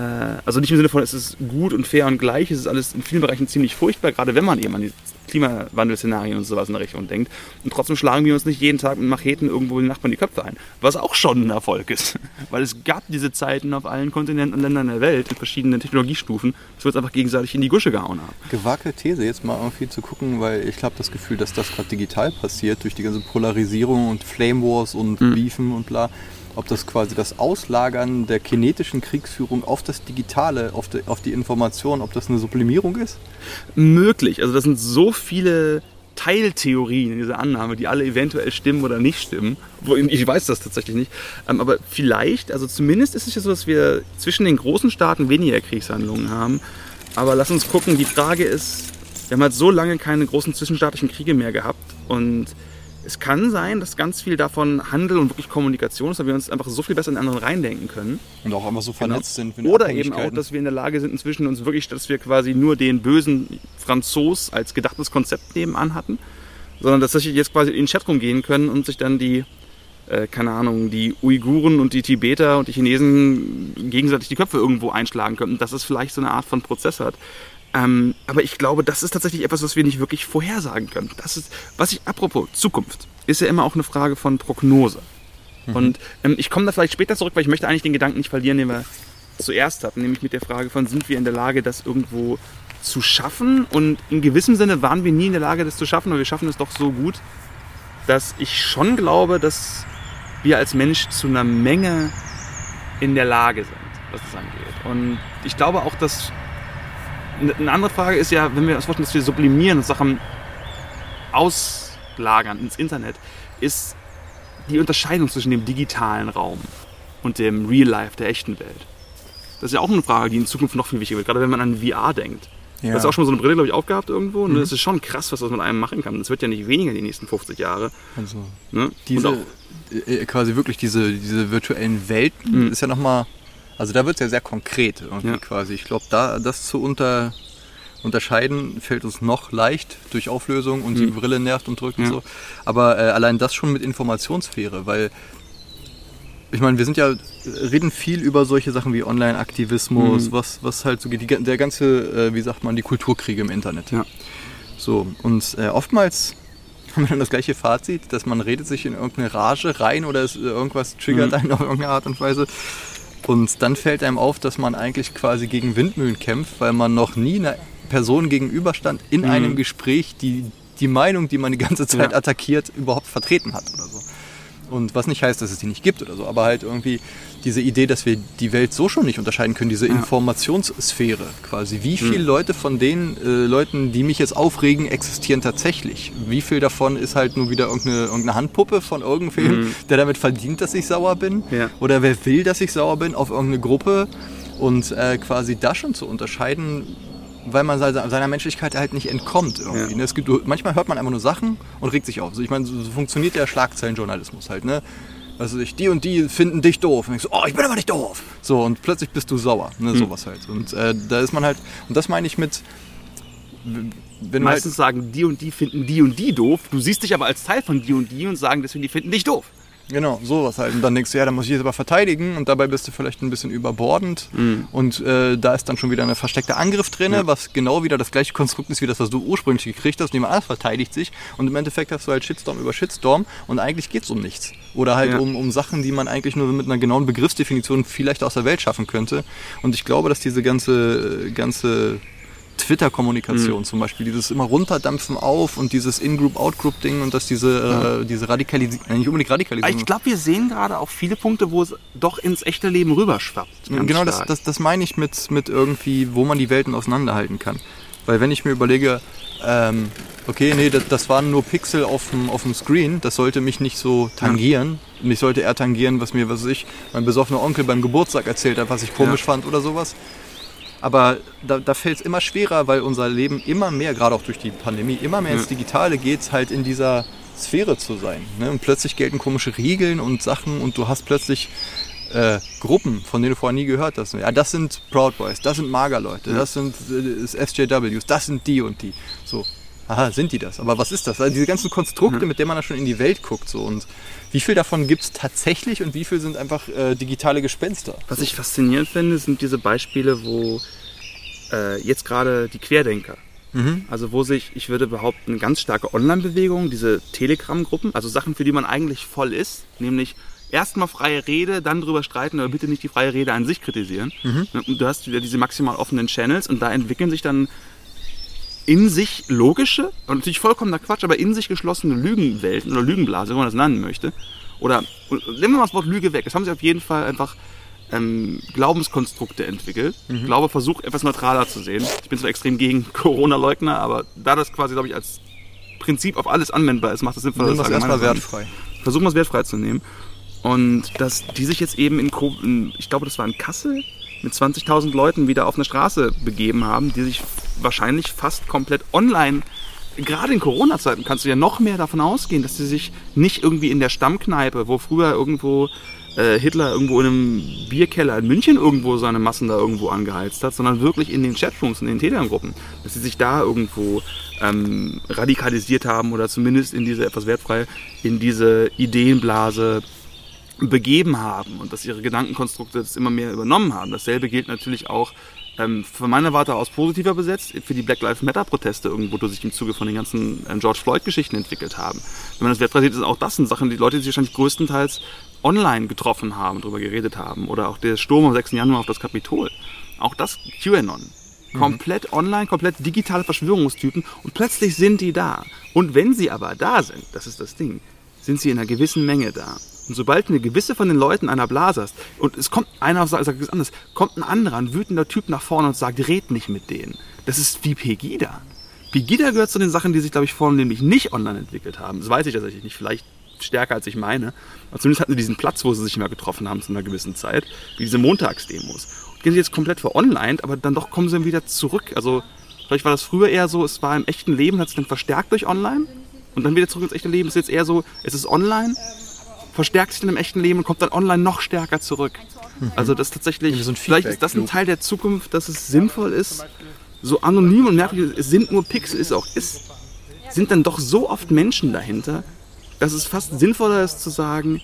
also nicht im Sinne von, es ist gut und fair und gleich, es ist alles in vielen Bereichen ziemlich furchtbar, gerade wenn man eben an die Klimawandelszenarien und sowas in der Richtung denkt. Und trotzdem schlagen wir uns nicht jeden Tag mit Macheten irgendwo den Nachbarn die Köpfe ein, was auch schon ein Erfolg ist. [laughs] Weil es gab diese Zeiten auf allen Kontinenten und Ländern der Welt in verschiedenen Technologiestufen, dass wir uns einfach gegenseitig in die Gusche gehauen haben. gewagte These, jetzt mal irgendwie zu gucken, weil ich habe das Gefühl, dass das gerade digital passiert, durch die ganze Polarisierung und Flame Wars und Mhm. Beefen und bla. Ob das quasi das Auslagern der kinetischen Kriegsführung auf das Digitale, auf die, auf die Information, ob das eine Sublimierung ist? möglich. Also das sind so viele Teiltheorien in dieser Annahme, die alle eventuell stimmen oder nicht stimmen. Ich weiß das tatsächlich nicht. Ähm, Aber vielleicht, also zumindest ist es ja so, dass wir zwischen den großen Staaten weniger Kriegshandlungen haben. Aber lass uns gucken, die Frage ist, wir haben halt so lange keine großen zwischenstaatlichen Kriege mehr gehabt und es kann sein, dass ganz viel davon Handel und wirklich Kommunikation ist, weil wir uns einfach so viel besser in den anderen reindenken können. Und auch einfach so vernetzt sind. wie Genau. Oder eben auch, dass wir in der Lage sind, inzwischen uns wirklich, dass wir quasi nur den bösen Franzos als gedachtes Konzept nebenan hatten, sondern dass wir jetzt quasi in den Chatroom gehen können und sich dann die, äh, keine Ahnung, die Uiguren und die Tibeter und die Chinesen gegenseitig die Köpfe irgendwo einschlagen könnten, dass es vielleicht so eine Art von Prozess hat. Ähm, aber ich glaube, das ist tatsächlich etwas, was wir nicht wirklich vorhersagen können. Das ist, was ich, apropos Zukunft, ist ja immer auch eine Frage von Prognose. Und ähm, ich komme da vielleicht später zurück, weil ich möchte eigentlich den Gedanken nicht verlieren, den wir zuerst hatten, nämlich mit der Frage von, sind wir in der Lage, das irgendwo zu schaffen? Und in gewissem Sinne waren wir nie in der Lage, das zu schaffen, aber wir schaffen es doch so gut, dass ich schon glaube, dass wir als Mensch zu einer Menge in der Lage sind, was das angeht. Und ich glaube auch, dass eine andere Frage ist ja, wenn wir uns vorstellen, dass wir sublimieren und Sachen auslagern ins Internet, ist die Unterscheidung zwischen dem digitalen Raum und dem Real Life, der echten Welt. Das ist ja auch eine Frage, die in Zukunft noch viel wichtiger wird, gerade wenn man an VR denkt. Ja. Du hast auch schon mal so eine Brille, glaube ich, aufgehabt irgendwo. Und das ist schon krass, was das mit einem machen kann. Das wird ja nicht weniger die nächsten 50 Jahre. Also Ne? diese, auch, äh, quasi wirklich diese, diese virtuellen Welten Mhm. ist ja nochmal, also da wird es ja sehr konkret irgendwie Ja. quasi. Ich glaube, da das zu unter, unterscheiden fällt uns noch leicht durch Auflösung und die Mhm. Brille nervt und drückt Ja. und so. Aber äh, allein das schon mit Informationssphäre, weil ich meine, wir sind ja, reden viel über solche Sachen wie Online-Aktivismus, Mhm. was, was halt so geht, die, der ganze, äh, wie sagt man, die Kulturkriege im Internet. Ja. So, und äh, oftmals [laughs] haben wir dann das gleiche Fazit, dass man redet sich in irgendeine Rage rein oder es, irgendwas triggert Mhm. einen auf irgendeine Art und Weise. Und dann fällt einem auf, dass man eigentlich quasi gegen Windmühlen kämpft, weil man noch nie einer Person gegenüberstand in Mhm. einem Gespräch, die die Meinung, die man die ganze Zeit Ja. attackiert, überhaupt vertreten hat oder so. Und was nicht heißt, dass es die nicht gibt oder so, aber halt irgendwie diese Idee, dass wir die Welt so schon nicht unterscheiden können, diese Ja. Informationssphäre quasi. Wie viele Mhm. Leute von den äh, Leuten, die mich jetzt aufregen, existieren tatsächlich? Wie viel davon ist halt nur wieder irgendeine, irgendeine Handpuppe von irgendwem, Mhm. der damit verdient, dass ich sauer bin? Ja. Oder wer will, dass ich sauer bin auf irgendeine Gruppe? Und äh, quasi da schon zu unterscheiden, weil man seiner Menschlichkeit halt nicht entkommt irgendwie. Ja. ne? Es gibt, manchmal hört man einfach nur Sachen und regt sich auf. Also ich meine, so, so funktioniert der Schlagzeilenjournalismus halt, ne? Also ich, die und die finden dich doof. Und ich so, oh, ich bin aber nicht doof. So, und plötzlich bist du sauer. Ne, Hm. sowas halt. Und äh, da ist man halt, und das meine ich mit, halt, Meistens sagen die und die finden die und die doof. Du siehst dich aber als Teil von die und die und sagen deswegen, die finden dich doof. Genau, sowas halt. Und dann denkst du, ja, da muss ich jetzt aber verteidigen und dabei bist du vielleicht ein bisschen überbordend. Und äh, da ist dann schon wieder ein versteckter Angriff drin, Mhm. Ja. was genau wieder das gleiche Konstrukt ist wie das, was du ursprünglich gekriegt hast. Niemand anders verteidigt sich. Und im Endeffekt hast du halt Shitstorm über Shitstorm und eigentlich geht es um nichts. Oder halt Ja. um, um Sachen, die man eigentlich nur mit einer genauen Begriffsdefinition vielleicht aus der Welt schaffen könnte. Und ich glaube, dass diese ganze, ganze Twitter-Kommunikation Mhm. zum Beispiel, dieses immer runterdampfen auf und dieses In-Group, Out-Group-Ding und dass diese, äh, diese Radikalisierung, nicht unbedingt Radikalisierung, Ich glaube, wir sehen gerade auch viele Punkte, wo es doch ins echte Leben rüberschwappt. Genau, das, das, das meine ich mit, mit irgendwie, wo man die Welten auseinanderhalten kann. Weil wenn ich mir überlege, ähm, okay, nee, das, das waren nur Pixel auf dem, auf dem Screen, das sollte mich nicht so tangieren. Mich sollte eher tangieren, was mir, was ich, mein besoffener Onkel beim Geburtstag erzählt hat, was ich komisch Ja. fand oder sowas. Aber da, da fällt es immer schwerer, weil unser Leben immer mehr, gerade auch durch die Pandemie, immer mehr ins. Digitale geht, halt in dieser Sphäre zu sein. Ne? Und plötzlich gelten komische Regeln und Sachen und du hast plötzlich äh, Gruppen, von denen du vorher nie gehört hast. Ja, das sind Proud Boys, das sind Magerleute, das sind äh, das SJWs, das sind die und die. So, aha, sind die das? Aber was ist das? Also diese ganzen Konstrukte, mit denen man da schon in die Welt guckt. So. Und wie viel davon gibt es tatsächlich und wie viel sind einfach äh, digitale Gespenster? Was ich faszinierend finde, sind diese Beispiele, wo äh, jetzt gerade die Querdenker, Mhm. also wo sich, ich würde behaupten, ganz starke Online-Bewegung, diese Telegram-Gruppen, also Sachen, für die man eigentlich voll ist, nämlich erstmal freie Rede, dann drüber streiten, aber bitte nicht die freie Rede an sich kritisieren. Und du hast wieder diese maximal offenen Channels und da entwickeln sich dann in sich logische und natürlich vollkommener Quatsch, aber in sich geschlossene Lügenwelten oder Lügenblase, wie man das nennen möchte. Oder nehmen wir mal das Wort Lüge weg. Es haben sich auf jeden Fall einfach ähm, Glaubenskonstrukte entwickelt. Ich glaube, versuch etwas neutraler zu sehen. Ich bin zwar extrem gegen [laughs] Corona-Leugner, aber da das quasi, glaube ich, als Prinzip auf alles anwendbar ist, macht es Sinn, Nimm das erstmal wertfrei. versuchen wir es wertfrei zu nehmen. Und dass die sich jetzt eben in, in ich glaube, das war in Kassel, mit 20.000 Leuten wieder auf eine Straße begeben haben, die sich wahrscheinlich fast komplett online, gerade in Corona-Zeiten kannst du ja noch mehr davon ausgehen, dass sie sich nicht irgendwie in der Stammkneipe, wo früher irgendwo äh, Hitler irgendwo in einem Bierkeller in München irgendwo seine Massen da irgendwo angeheizt hat, sondern wirklich in den Chatrooms, in den Telegram-Gruppen, dass sie sich da irgendwo ähm, radikalisiert haben oder zumindest in diese etwas wertfrei, in diese Ideenblase begeben haben und dass ihre Gedankenkonstrukte das immer mehr übernommen haben. Dasselbe gilt natürlich auch ähm, von meiner Warte aus positiver besetzt für die Black Lives Matter Proteste irgendwo, die sich im Zuge von den ganzen ähm, George Floyd Geschichten entwickelt haben. Wenn man das wertfrei sieht, sind auch das sind Sachen, die Leute, die sich wahrscheinlich größtenteils online getroffen haben, darüber geredet haben oder auch der Sturm am 6. Januar auf das Kapitol. Auch das QAnon. Komplett online, komplett digitale Verschwörungstypen und plötzlich sind die da. Und wenn sie aber da sind, das ist das Ding, sind sie in einer gewissen Menge da. Und sobald eine gewisse von den Leuten einer Blase hast, und es kommt einer sagt, sagt es anders, kommt ein anderer, ein wütender Typ nach vorne und sagt, red nicht mit denen. Das ist wie Pegida. Pegida gehört zu den Sachen, die sich, glaube ich, vornehmlich nicht online entwickelt haben. Das weiß ich tatsächlich nicht. Vielleicht stärker als ich meine. Aber zumindest hatten sie diesen Platz, wo sie sich immer getroffen haben zu einer gewissen Zeit, wie diese Montagsdemos. Gehen sie jetzt komplett für online, aber dann doch kommen sie wieder zurück. Also vielleicht war das früher eher so, es war im echten Leben, hat sich dann verstärkt durch online und dann wieder zurück ins echte Leben. Es ist jetzt eher so, es ist online, verstärkt sich dann im echten Leben und kommt dann online noch stärker zurück. Also das ist tatsächlich, so vielleicht ist das ein. Teil der Zukunft, dass es sinnvoll ist, so anonym und merkwürdig, es sind nur Pixel, ist auch ist, sind dann doch so oft Menschen dahinter, dass es fast sinnvoller ist zu sagen,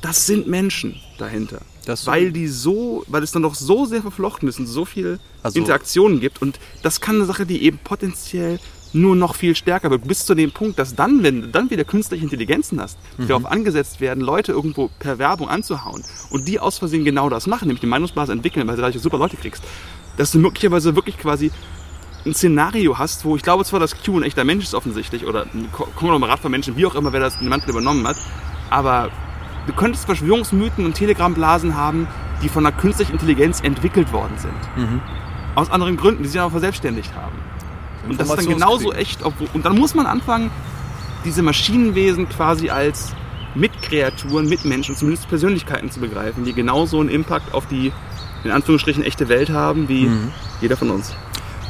das sind Menschen dahinter. Das- weil die so, weil es dann doch so sehr verflochten ist und so viele Also- Interaktionen gibt. Und das kann eine Sache, die eben potenziell nur noch viel stärker wird, bis zu dem Punkt, dass dann, wenn du dann wieder künstliche Intelligenzen hast, die Mhm. darauf angesetzt werden, Leute irgendwo per Werbung anzuhauen und die aus Versehen genau das machen, nämlich die Meinungsbasis entwickeln, weil du dadurch super Leute kriegst, dass du möglicherweise wirklich quasi ein Szenario hast, wo ich glaube zwar, dass Q ein echter Mensch ist offensichtlich oder ein Ko- Konglomerat von Menschen, wie auch immer, wer das den Mantel übernommen hat, aber du könntest Verschwörungsmythen und Telegramblasen haben, die von einer künstlichen Intelligenz entwickelt worden sind. Mhm. Aus anderen Gründen, die sich aber verselbstständigt haben. Und das ist dann genauso echt. obwohl- Und dann muss man anfangen, diese Maschinenwesen quasi als Mitkreaturen, Mitmenschen, zumindest Persönlichkeiten zu begreifen, die genauso einen Impact auf die, in Anführungsstrichen, echte Welt haben, wie Mhm. jeder von uns.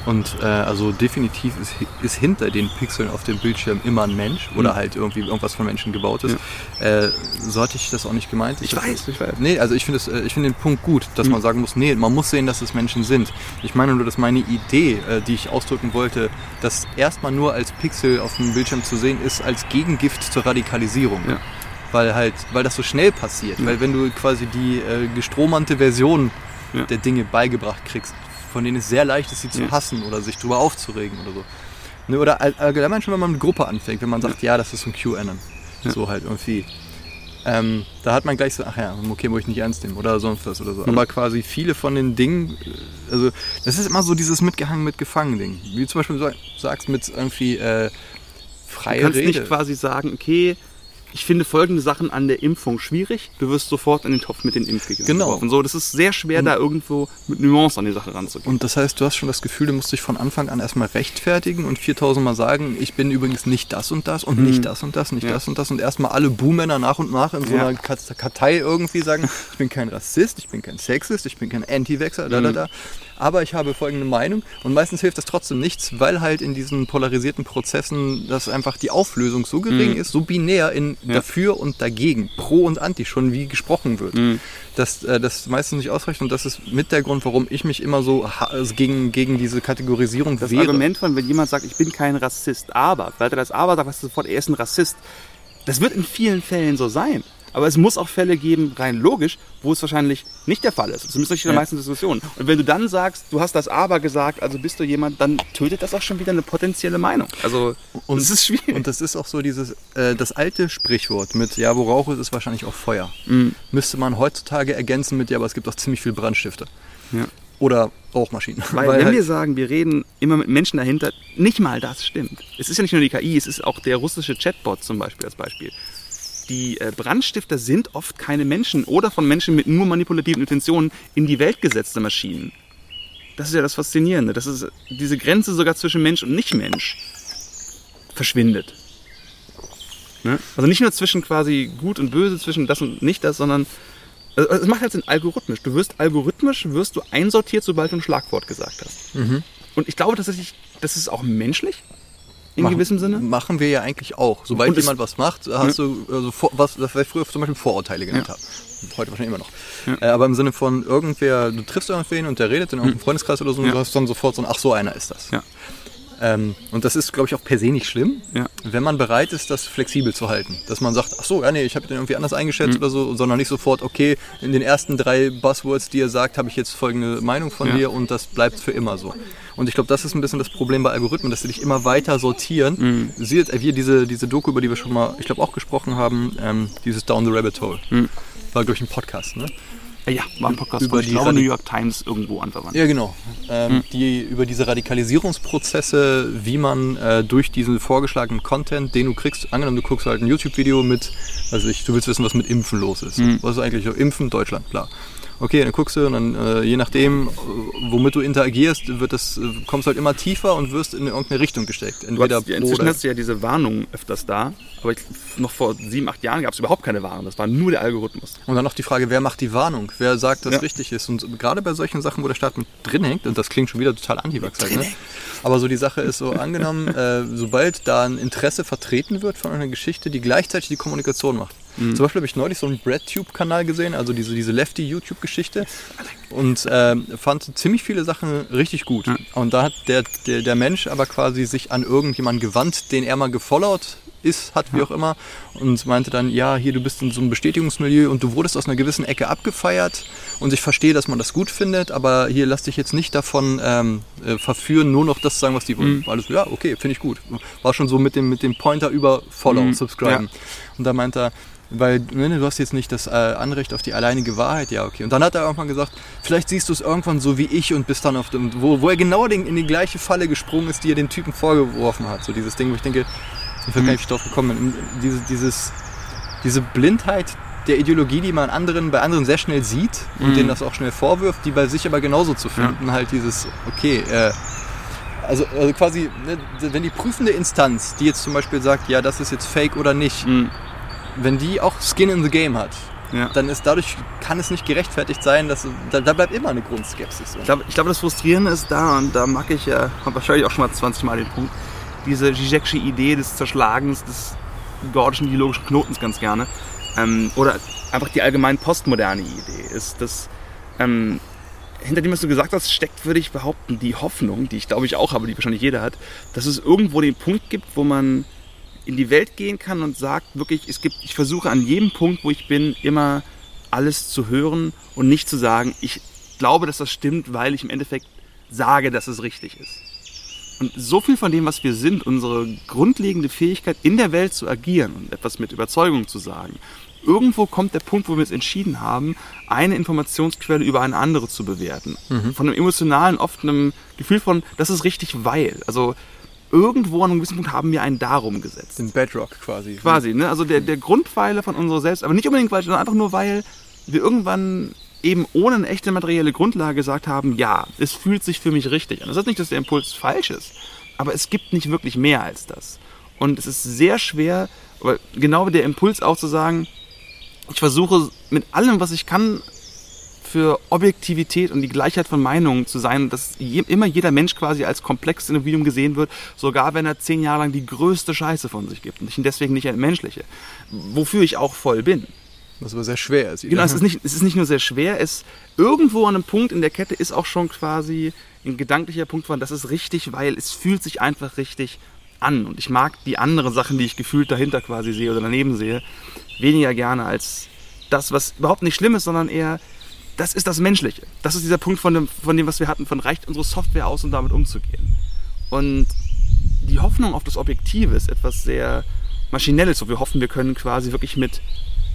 Und äh, also definitiv ist, ist hinter den Pixeln auf dem Bildschirm immer ein Mensch oder Mhm. halt irgendwie irgendwas von Menschen gebaut ist. Äh, so hatte ich das auch nicht gemeint. Ich das weiß, ich weiß. Nee, also ich finde äh, ich finde den Punkt gut, dass Mhm. man sagen muss, nee, man muss sehen, dass es Menschen sind. Ich meine nur, dass meine Idee, äh, die ich ausdrücken wollte, dass erstmal nur als Pixel auf dem Bildschirm zu sehen ist, als Gegengift zur Radikalisierung. Ja. Weil halt, weil das so schnell passiert. Weil wenn du quasi die äh, gestromerte Version Ja. der Dinge beigebracht kriegst, von denen es sehr leicht ist, sie zu hassen oder sich drüber aufzuregen oder so. Ne, oder all- allgemein schon, wenn man mit Gruppe anfängt, wenn man sagt, ja, das ist ein QAnon. Ja. So halt irgendwie. Ähm, da hat man gleich so, ach ja, okay, muss ich nicht ernst nehmen oder sonst was oder so. Mhm. Aber quasi viele von den Dingen, äh, also das ist immer so dieses mitgehangen, mitgefangen Ding. Wie du zum Beispiel sa- sagst mit irgendwie äh, Du freie kannst Rede. nicht quasi sagen, okay, ich finde folgende Sachen an der Impfung schwierig, du wirst sofort in den Topf mit den Impfgegnern Genau. geworfen. So, das ist sehr schwer, Und- da irgendwo mit Nuance an die Sache ranzugehen. Und das heißt, du hast schon das Gefühl, du musst dich von Anfang an erstmal rechtfertigen und 4000 Mal sagen, ich bin übrigens nicht das und das und nicht das und das, nicht Mhm. Ja. das und das und erstmal alle Buhmänner nach und nach in so Ja. einer Kat- Kartei irgendwie sagen, [laughs] ich bin kein Rassist, ich bin kein Sexist, ich bin kein Anti-Wechsel, da, da, Mhm. da. Aber ich habe folgende Meinung und meistens hilft das trotzdem nichts, weil halt in diesen polarisierten Prozessen, dass einfach die Auflösung so gering Mhm. ist, so binär in Ja. dafür und dagegen, pro und anti, schon wie gesprochen wird Mhm. dass äh, das meistens nicht ausreicht und das ist mit der Grund, warum ich mich immer so also gegen, gegen diese Kategorisierung Das wehre. Argument von, wenn jemand sagt, ich bin kein Rassist, aber, weil er das aber sagt, weißt du sofort, er ist ein Rassist. Das wird in vielen Fällen so sein. Aber es muss auch Fälle geben, rein logisch, wo es wahrscheinlich nicht der Fall ist. Zumindest nicht in der Ja. meisten Diskussionen. Und wenn du dann sagst, du hast das aber gesagt, also bist du jemand, dann tötet das auch schon wieder eine potenzielle Meinung. Also, Und- es ist schwierig. Und das ist auch so dieses, äh, das alte Sprichwort mit, ja, wo Rauch ist, ist wahrscheinlich auch Feuer. Mhm. Müsste man heutzutage ergänzen mit, ja, aber es gibt auch ziemlich viel Brandstifte. Ja. Oder Rauchmaschinen. [laughs] Weil, wenn halt, wir sagen, wir reden immer mit Menschen dahinter, nicht mal das stimmt. Es ist ja nicht nur die KI, es ist auch der russische Chatbot zum Beispiel als Beispiel. Die äh, Brandstifter sind oft keine Menschen oder von Menschen mit nur manipulativen Intentionen in die Welt gesetzte Maschinen. Das ist ja das Faszinierende, dass es diese Grenze sogar zwischen Mensch und Nicht-Mensch verschwindet. Ne? Also nicht nur zwischen quasi gut und böse, zwischen das und nicht das, sondern also es macht halt Sinn, algorithmisch. Du wirst algorithmisch wirst du einsortiert, sobald du ein Schlagwort gesagt hast. Mhm. Und ich glaube tatsächlich, das ist auch menschlich in machen, gewissem Sinne. Machen wir ja eigentlich auch. Sobald Und jemand was macht, hast du, also vor, was, das wir früher zum Beispiel Vorurteile genannt Ja. haben. Heute wahrscheinlich immer noch. Ja. Äh, aber im Sinne von irgendwer, du triffst irgendwen und der redet in irgendeinem Freundeskreis oder so und Ja. du hast dann sofort so ein, ach so einer ist das. Ja. Ähm, und das ist, glaube ich, auch per se nicht schlimm, Ja. wenn man bereit ist, das flexibel zu halten. Dass man sagt, ach so, ja nee, ich habe den irgendwie anders eingeschätzt Mhm. oder so, sondern nicht sofort, okay, in den ersten drei Buzzwords, die er sagt, habe ich jetzt folgende Meinung von Ja. dir und das bleibt für immer so. Und ich glaube, das ist ein bisschen das Problem bei Algorithmen, dass sie dich immer weiter sortieren. Mhm. Sieht äh, wie diese, diese Doku, über die wir schon mal, ich glaube, auch gesprochen haben, ähm, dieses Down the Rabbit Hole. Mhm. War, glaube ich, ein Podcast, ne? Äh, Ja, war ein Podcast Über von, ich die glaube, Radi- New York Times irgendwo anverwandt. Ja, genau. Ähm, Hm. Die über diese Radikalisierungsprozesse, wie man äh, durch diesen vorgeschlagenen Content, den du kriegst, angenommen, du guckst halt ein YouTube-Video mit, also ich, du willst wissen, was mit Impfen los ist. Hm. Was ist eigentlich so? Impfen, Deutschland, bla. Okay, dann guckst du und dann, äh, je nachdem, äh, womit du interagierst, wird das, äh, kommst halt immer tiefer und wirst in irgendeine Richtung gesteckt. Entweder hast, inzwischen hast du ja diese Warnungen öfters da, aber ich, noch vor sieben, acht Jahren gab es überhaupt keine Warnung. Das war nur der Algorithmus. Und dann noch die Frage, wer macht die Warnung? Wer sagt, dass Ja. richtig ist? Und gerade bei solchen Sachen, wo der Staat mit drin hängt, und das klingt schon wieder total anti halt, ne? aber so die Sache ist so angenommen, äh, sobald da ein Interesse vertreten wird von einer Geschichte, die gleichzeitig die Kommunikation macht. Mhm. Zum Beispiel habe ich neulich so einen BreadTube-Kanal gesehen, also diese, diese Lefty-YouTube-Geschichte und ähm, fand ziemlich viele Sachen richtig gut. Und da hat der, der, der Mensch aber quasi sich an irgendjemanden gewandt, den er mal gefollowt ist, hat, wie auch immer. Und meinte dann, ja, hier, du bist in so einem Bestätigungsmilieu und du wurdest aus einer gewissen Ecke abgefeiert. Und ich verstehe, dass man das gut findet, aber hier lass dich jetzt nicht davon ähm, äh, verführen, nur noch das zu sagen, was die wollen. Mhm. Alles, ja, okay, finde ich gut. War schon so mit dem, mit dem Pointer über Follow, Mhm, Subscriben. ja. Und da meinte er, weil ne, du hast jetzt nicht das äh, Anrecht auf die alleinige Wahrheit, ja okay. Und dann hat er irgendwann gesagt, vielleicht siehst du es irgendwann so wie ich und bist dann auf dem, wo, wo er genau den, in die gleiche Falle gesprungen ist, die er den Typen vorgeworfen hat. So dieses Ding, wo ich denke, ich bin gar nicht drauf gekommen, diese, dieses, diese Blindheit der Ideologie, die man anderen, bei anderen sehr schnell sieht und Mhm. denen das auch schnell vorwirft, die bei sich aber genauso zu finden, halt dieses, okay, äh, also, also quasi, ne, wenn die prüfende Instanz, die jetzt zum Beispiel sagt, ja, das ist jetzt fake oder nicht, Mhm. Wenn die auch Skin in the Game hat, Ja. dann ist dadurch, kann es nicht gerechtfertigt sein, dass da, da bleibt immer eine Grundskepsis. Ich glaube, ich glaube, das Frustrierende ist da, und da mag ich ja, habe wahrscheinlich auch schon mal 20 Mal den Punkt, diese Zizek'sche Idee des Zerschlagens des gordischen ideologischen Knotens ganz gerne. Ähm, oder einfach die allgemein postmoderne Idee ist, dass ähm, hinter dem, was du gesagt hast, steckt, würde ich behaupten, die Hoffnung, die ich glaube ich auch habe, die wahrscheinlich jeder hat, dass es irgendwo den Punkt gibt, wo man in die Welt gehen kann und sagt wirklich, es gibt, ich versuche an jedem Punkt, wo ich bin, immer alles zu hören und nicht zu sagen, ich glaube, dass das stimmt, weil ich im Endeffekt sage, dass es richtig ist. Und so viel von dem, was wir sind, unsere grundlegende Fähigkeit in der Welt zu agieren und etwas mit Überzeugung zu sagen, irgendwo kommt der Punkt, wo wir es entschieden haben, eine Informationsquelle über eine andere zu bewerten. Von einem emotionalen, oft einem Gefühl von, das ist richtig, weil. Also irgendwo an einem gewissen Punkt haben wir einen Darum gesetzt. Den Bedrock quasi. Quasi, ne? Also der, der Grundpfeiler von unserer Selbst, aber nicht unbedingt, weil, sondern einfach nur, weil wir irgendwann eben ohne eine echte materielle Grundlage gesagt haben, ja, es fühlt sich für mich richtig an. Das heißt nicht, dass der Impuls falsch ist, aber es gibt nicht wirklich mehr als das. Und es ist sehr schwer, genau wie der Impuls auch zu sagen, ich versuche mit allem, was ich kann, für Objektivität und die Gleichheit von Meinungen zu sein, dass je, immer jeder Mensch quasi als komplexes Individuum gesehen wird, sogar wenn er zehn Jahre lang die größte Scheiße von sich gibt und ich ihn deswegen nicht entmenschliche. Wofür ich auch voll bin. Was aber sehr schwer ist. Genau, es ist, nicht, es ist nicht nur sehr schwer, es irgendwo an einem Punkt in der Kette ist auch schon quasi ein gedanklicher Punkt von, das ist richtig, weil es fühlt sich einfach richtig an. Und ich mag die anderen Sachen, die ich gefühlt dahinter quasi sehe oder daneben sehe, weniger gerne als das, was überhaupt nicht schlimm ist, sondern eher, das ist das Menschliche. Das ist dieser Punkt von dem, von dem was wir hatten, von reicht unsere Software aus, um damit umzugehen. Und die Hoffnung auf das Objektive ist etwas sehr Maschinelles, wo wir hoffen, wir können quasi wirklich mit,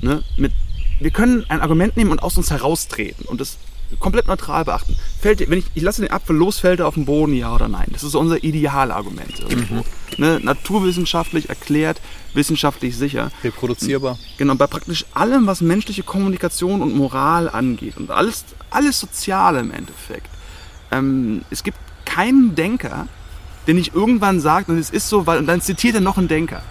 ne, mit, wir können ein Argument nehmen und aus uns heraustreten und das komplett neutral beachten. Fällt, wenn ich, ich lasse den Apfel los, fällt er auf den Boden, ja oder nein? Das ist so unser Idealargument irgendwo. Ne, naturwissenschaftlich erklärt, wissenschaftlich sicher. reproduzierbar. Genau, bei praktisch allem, was menschliche Kommunikation und Moral angeht und alles, alles Soziale im Endeffekt. Ähm, es gibt keinen Denker, der nicht irgendwann sagt, und es ist so, weil, und dann zitiert er noch einen Denker,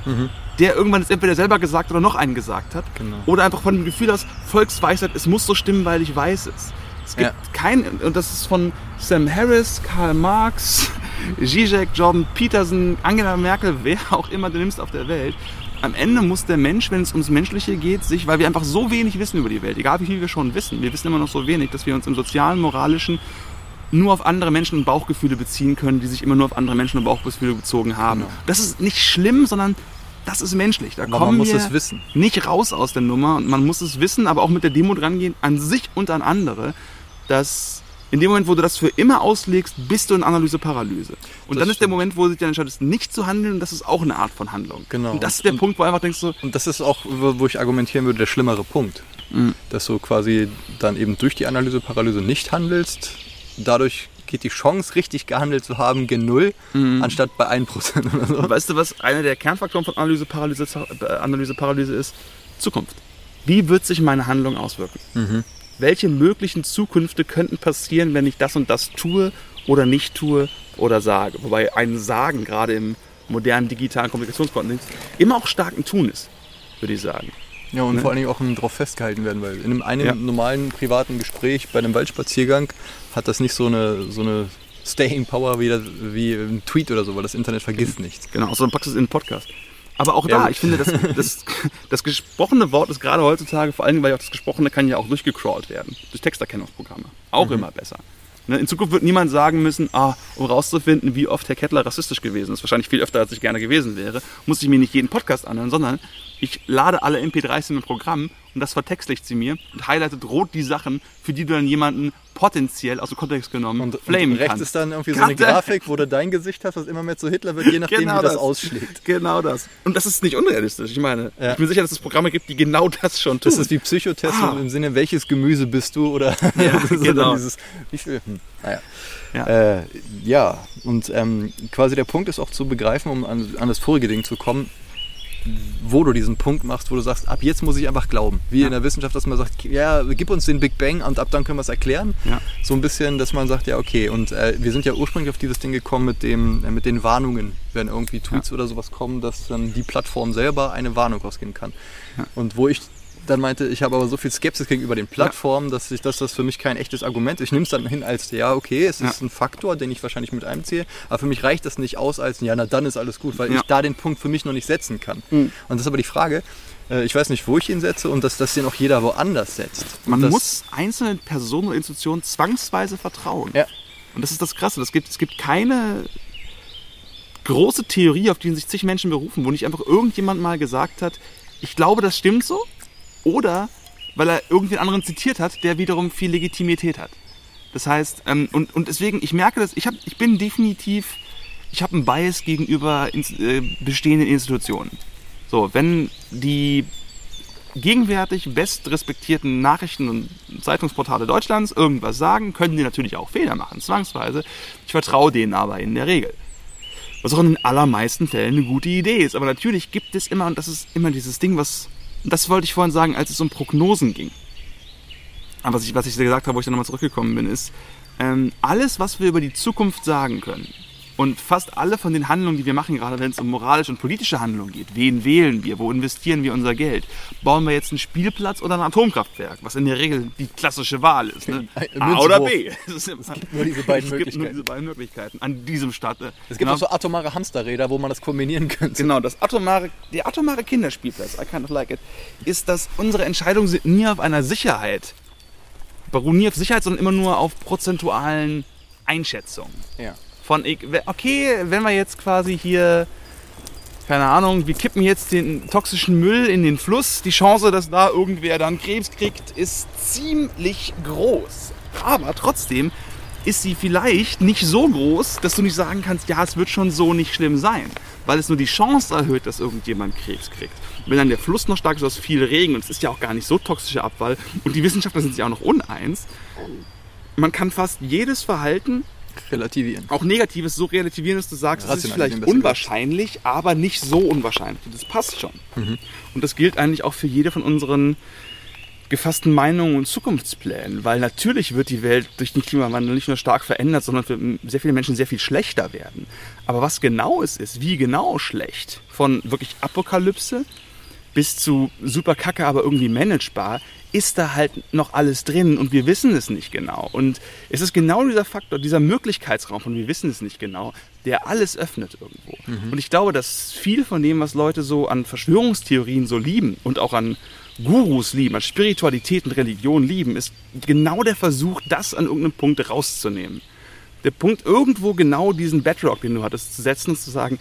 der irgendwann es entweder selber gesagt oder noch einen gesagt hat. Genau. Oder einfach von dem Gefühl aus, Volksweisheit, es muss so stimmen, weil ich weiß es. Es gibt Ja. kein, und das ist von Sam Harris, Karl Marx, [laughs] Zizek, Jordan Peterson, Angela Merkel, wer auch immer du nimmst auf der Welt. Am Ende muss der Mensch, wenn es ums Menschliche geht, sich, weil wir einfach so wenig wissen über die Welt, egal wie viel wir schon wissen, wir wissen immer noch so wenig, dass wir uns im sozialen, moralischen nur auf andere Menschen und Bauchgefühle beziehen können, die sich immer nur auf andere Menschen und Bauchgefühle bezogen haben. Genau. Das ist nicht schlimm, sondern das ist menschlich. Da Aber kommen man muss wir es wissen. nicht raus aus der Nummer und man muss es wissen, aber auch mit der Demo drangehen, an sich und an andere, dass in dem Moment, wo du das für immer auslegst, bist du in Analyse-Paralyse. Und Das dann ist der stimmt. Moment, wo du dich dann entscheidest, nicht zu handeln und das ist auch eine Art von Handlung. Genau. Und das ist der Und- Punkt, wo du einfach denkst so, Und das ist auch, wo ich argumentieren würde, der schlimmere Punkt. Mhm. Dass du quasi dann eben durch die Analyseparalyse nicht handelst. Dadurch geht die Chance, richtig gehandelt zu haben, gen Null, Mhm. anstatt bei 1% oder so. Weißt du, was einer der Kernfaktoren von Analyse-Paralyse äh, Analyse-Paralyse ist? Zukunft. Wie wird sich meine Handlung auswirken? Welche möglichen Zukünfte könnten passieren, wenn ich das und das tue oder nicht tue oder sage? Wobei ein Sagen gerade im modernen digitalen Kommunikationskontext immer auch stark ein Tun ist, würde ich sagen. Ja, und Ne? vor allen Dingen auch darauf festgehalten werden, weil in einem, einem Ja. normalen privaten Gespräch bei einem Waldspaziergang hat das nicht so eine, so eine Staying Power wie, das, wie ein Tweet oder so, weil das Internet vergisst nichts. Genau, außer du packst es in einen Podcast. Aber auch Ja, da, gut. ich finde, das, das, das gesprochene Wort ist gerade heutzutage, vor allem, weil auch das Gesprochene kann ja auch durchgecrawlt werden. Durch Texterkennungsprogramme. Auch immer besser. Ne? In Zukunft wird niemand sagen müssen, ah, um rauszufinden, wie oft Herr Kettler rassistisch gewesen ist, wahrscheinlich viel öfter, als ich gerne gewesen wäre, muss ich mir nicht jeden Podcast anhören, sondern ich lade alle MP3s in ein Programm und das vertextlicht sie mir und highlightet rot die Sachen, für die du dann jemanden potenziell aus dem Kontext genommen Und, flamen und rechts kannst. ist dann irgendwie so eine. Grafik, wo du dein Gesicht hast, was immer mehr zu Hitler wird, je nachdem, Genau wie das, das. ausschlägt. [laughs] Genau das. Und das ist nicht unrealistisch. Ich meine, Ja. ich bin sicher, dass es Programme gibt, die genau das schon tun. Das ist wie Psychotest Ah. im Sinne, welches Gemüse bist du oder [laughs] Ja, so genau. dieses, wie viel? Hm, naja. Ja. Äh, ja, und ähm, quasi der Punkt ist auch zu begreifen, um an, an das vorige Ding zu kommen, wo du diesen Punkt machst, wo du sagst, ab jetzt muss ich einfach glauben. Wie Ja. in der Wissenschaft, dass man sagt, ja, gib uns den Big Bang und ab dann können wir es erklären. Ja. So ein bisschen, dass man sagt, ja, okay. Und äh, wir sind ja ursprünglich auf dieses Ding gekommen mit, dem, äh, mit den Warnungen, wenn irgendwie Tweets oder sowas kommen, dass dann die Plattform selber eine Warnung rausgeben kann. Ja. Und wo ich dann meinte, ich habe aber so viel Skepsis gegenüber den Plattformen, dass, ich, dass das für mich kein echtes Argument ist. Ich nehme es dann hin als, ja, okay, es ist Ja. ein Faktor, den ich wahrscheinlich mit einziehe, aber für mich reicht das nicht aus als, ja, na dann ist alles gut, weil Ja. ich da den Punkt für mich noch nicht setzen kann. Mhm. Und das ist aber die Frage, äh, ich weiß nicht, wo ich ihn setze und dass das den auch jeder woanders setzt. Man das, muss einzelnen Personen und Institutionen zwangsweise vertrauen. Ja. Und das ist das Krasse. Es gibt, es gibt keine große Theorie, auf die sich zig Menschen berufen, wo nicht einfach irgendjemand mal gesagt hat, ich glaube, das stimmt so. Oder weil er irgendwen anderen zitiert hat, der wiederum viel Legitimität hat. Das heißt, ähm, und, und deswegen, ich merke das, ich, hab, ich bin definitiv, ich habe einen Bias gegenüber ins, äh, bestehenden Institutionen. So, wenn die gegenwärtig bestrespektierten Nachrichten- und Zeitungsportale Deutschlands irgendwas sagen, können die natürlich auch Fehler machen, zwangsweise. Ich vertraue denen aber in der Regel. Was auch in den allermeisten Fällen eine gute Idee ist. Aber natürlich gibt es immer, und das ist immer dieses Ding, was, das wollte ich vorhin sagen, als es um Prognosen ging. Aber was ich, was ich gesagt habe, wo ich dann nochmal zurückgekommen bin, ist, ähm, alles, was wir über die Zukunft sagen können, und fast alle von den Handlungen, die wir machen, gerade wenn es um moralische und politische Handlungen geht, wen wählen wir, wo investieren wir unser Geld, bauen wir jetzt einen Spielplatz oder ein Atomkraftwerk, was in der Regel die klassische Wahl ist. Ne? [laughs] A oder. B. Es, gibt nur diese beiden [laughs] es gibt nur Möglichkeiten. diese beiden Möglichkeiten an diesem Start. äh, es gibt genau, auch so atomare Hamsterräder, wo man das kombinieren könnte. Genau, das atomare, der atomare Kinderspielplatz, I kind of like it, ist, dass unsere Entscheidungen sind nie auf einer Sicherheit, beruhen nie auf Sicherheit, sondern immer nur auf prozentualen Einschätzungen. Ja. Von, ich- okay, wenn wir jetzt quasi hier, keine Ahnung, wir kippen jetzt den toxischen Müll in den Fluss, die Chance, dass da irgendwer dann Krebs kriegt, ist ziemlich groß. Aber trotzdem ist sie vielleicht nicht so groß, dass du nicht sagen kannst, ja, es wird schon so nicht schlimm sein. Weil es nur die Chance erhöht, dass irgendjemand Krebs kriegt. Wenn dann der Fluss noch stark ist, aus viel Regen, und es ist ja auch gar nicht so toxischer Abfall, und die Wissenschaftler sind sich auch noch uneins, man kann fast jedes Verhalten Relativieren. auch Negatives so relativieren, dass du sagst, es ist vielleicht unwahrscheinlich, aber nicht so unwahrscheinlich. Das passt schon. Und das gilt eigentlich auch für jede von unseren gefassten Meinungen und Zukunftsplänen, weil natürlich wird die Welt durch den Klimawandel nicht nur stark verändert, sondern für sehr viele Menschen sehr viel schlechter werden. Aber was genau es ist, wie genau schlecht, von wirklich Apokalypse bis zu super kacke, aber irgendwie managebar, ist da halt noch alles drin und wir wissen es nicht genau. Und es ist genau dieser Faktor, dieser Möglichkeitsraum von wir wissen es nicht genau, der alles öffnet irgendwo. Und ich glaube, dass viel von dem, was Leute so an Verschwörungstheorien so lieben und auch an Gurus lieben, an Spiritualität und Religion lieben, ist genau der Versuch, das an irgendeinem Punkt rauszunehmen. Der Punkt, irgendwo genau diesen Bedrock, den du hattest, zu setzen und zu sagen,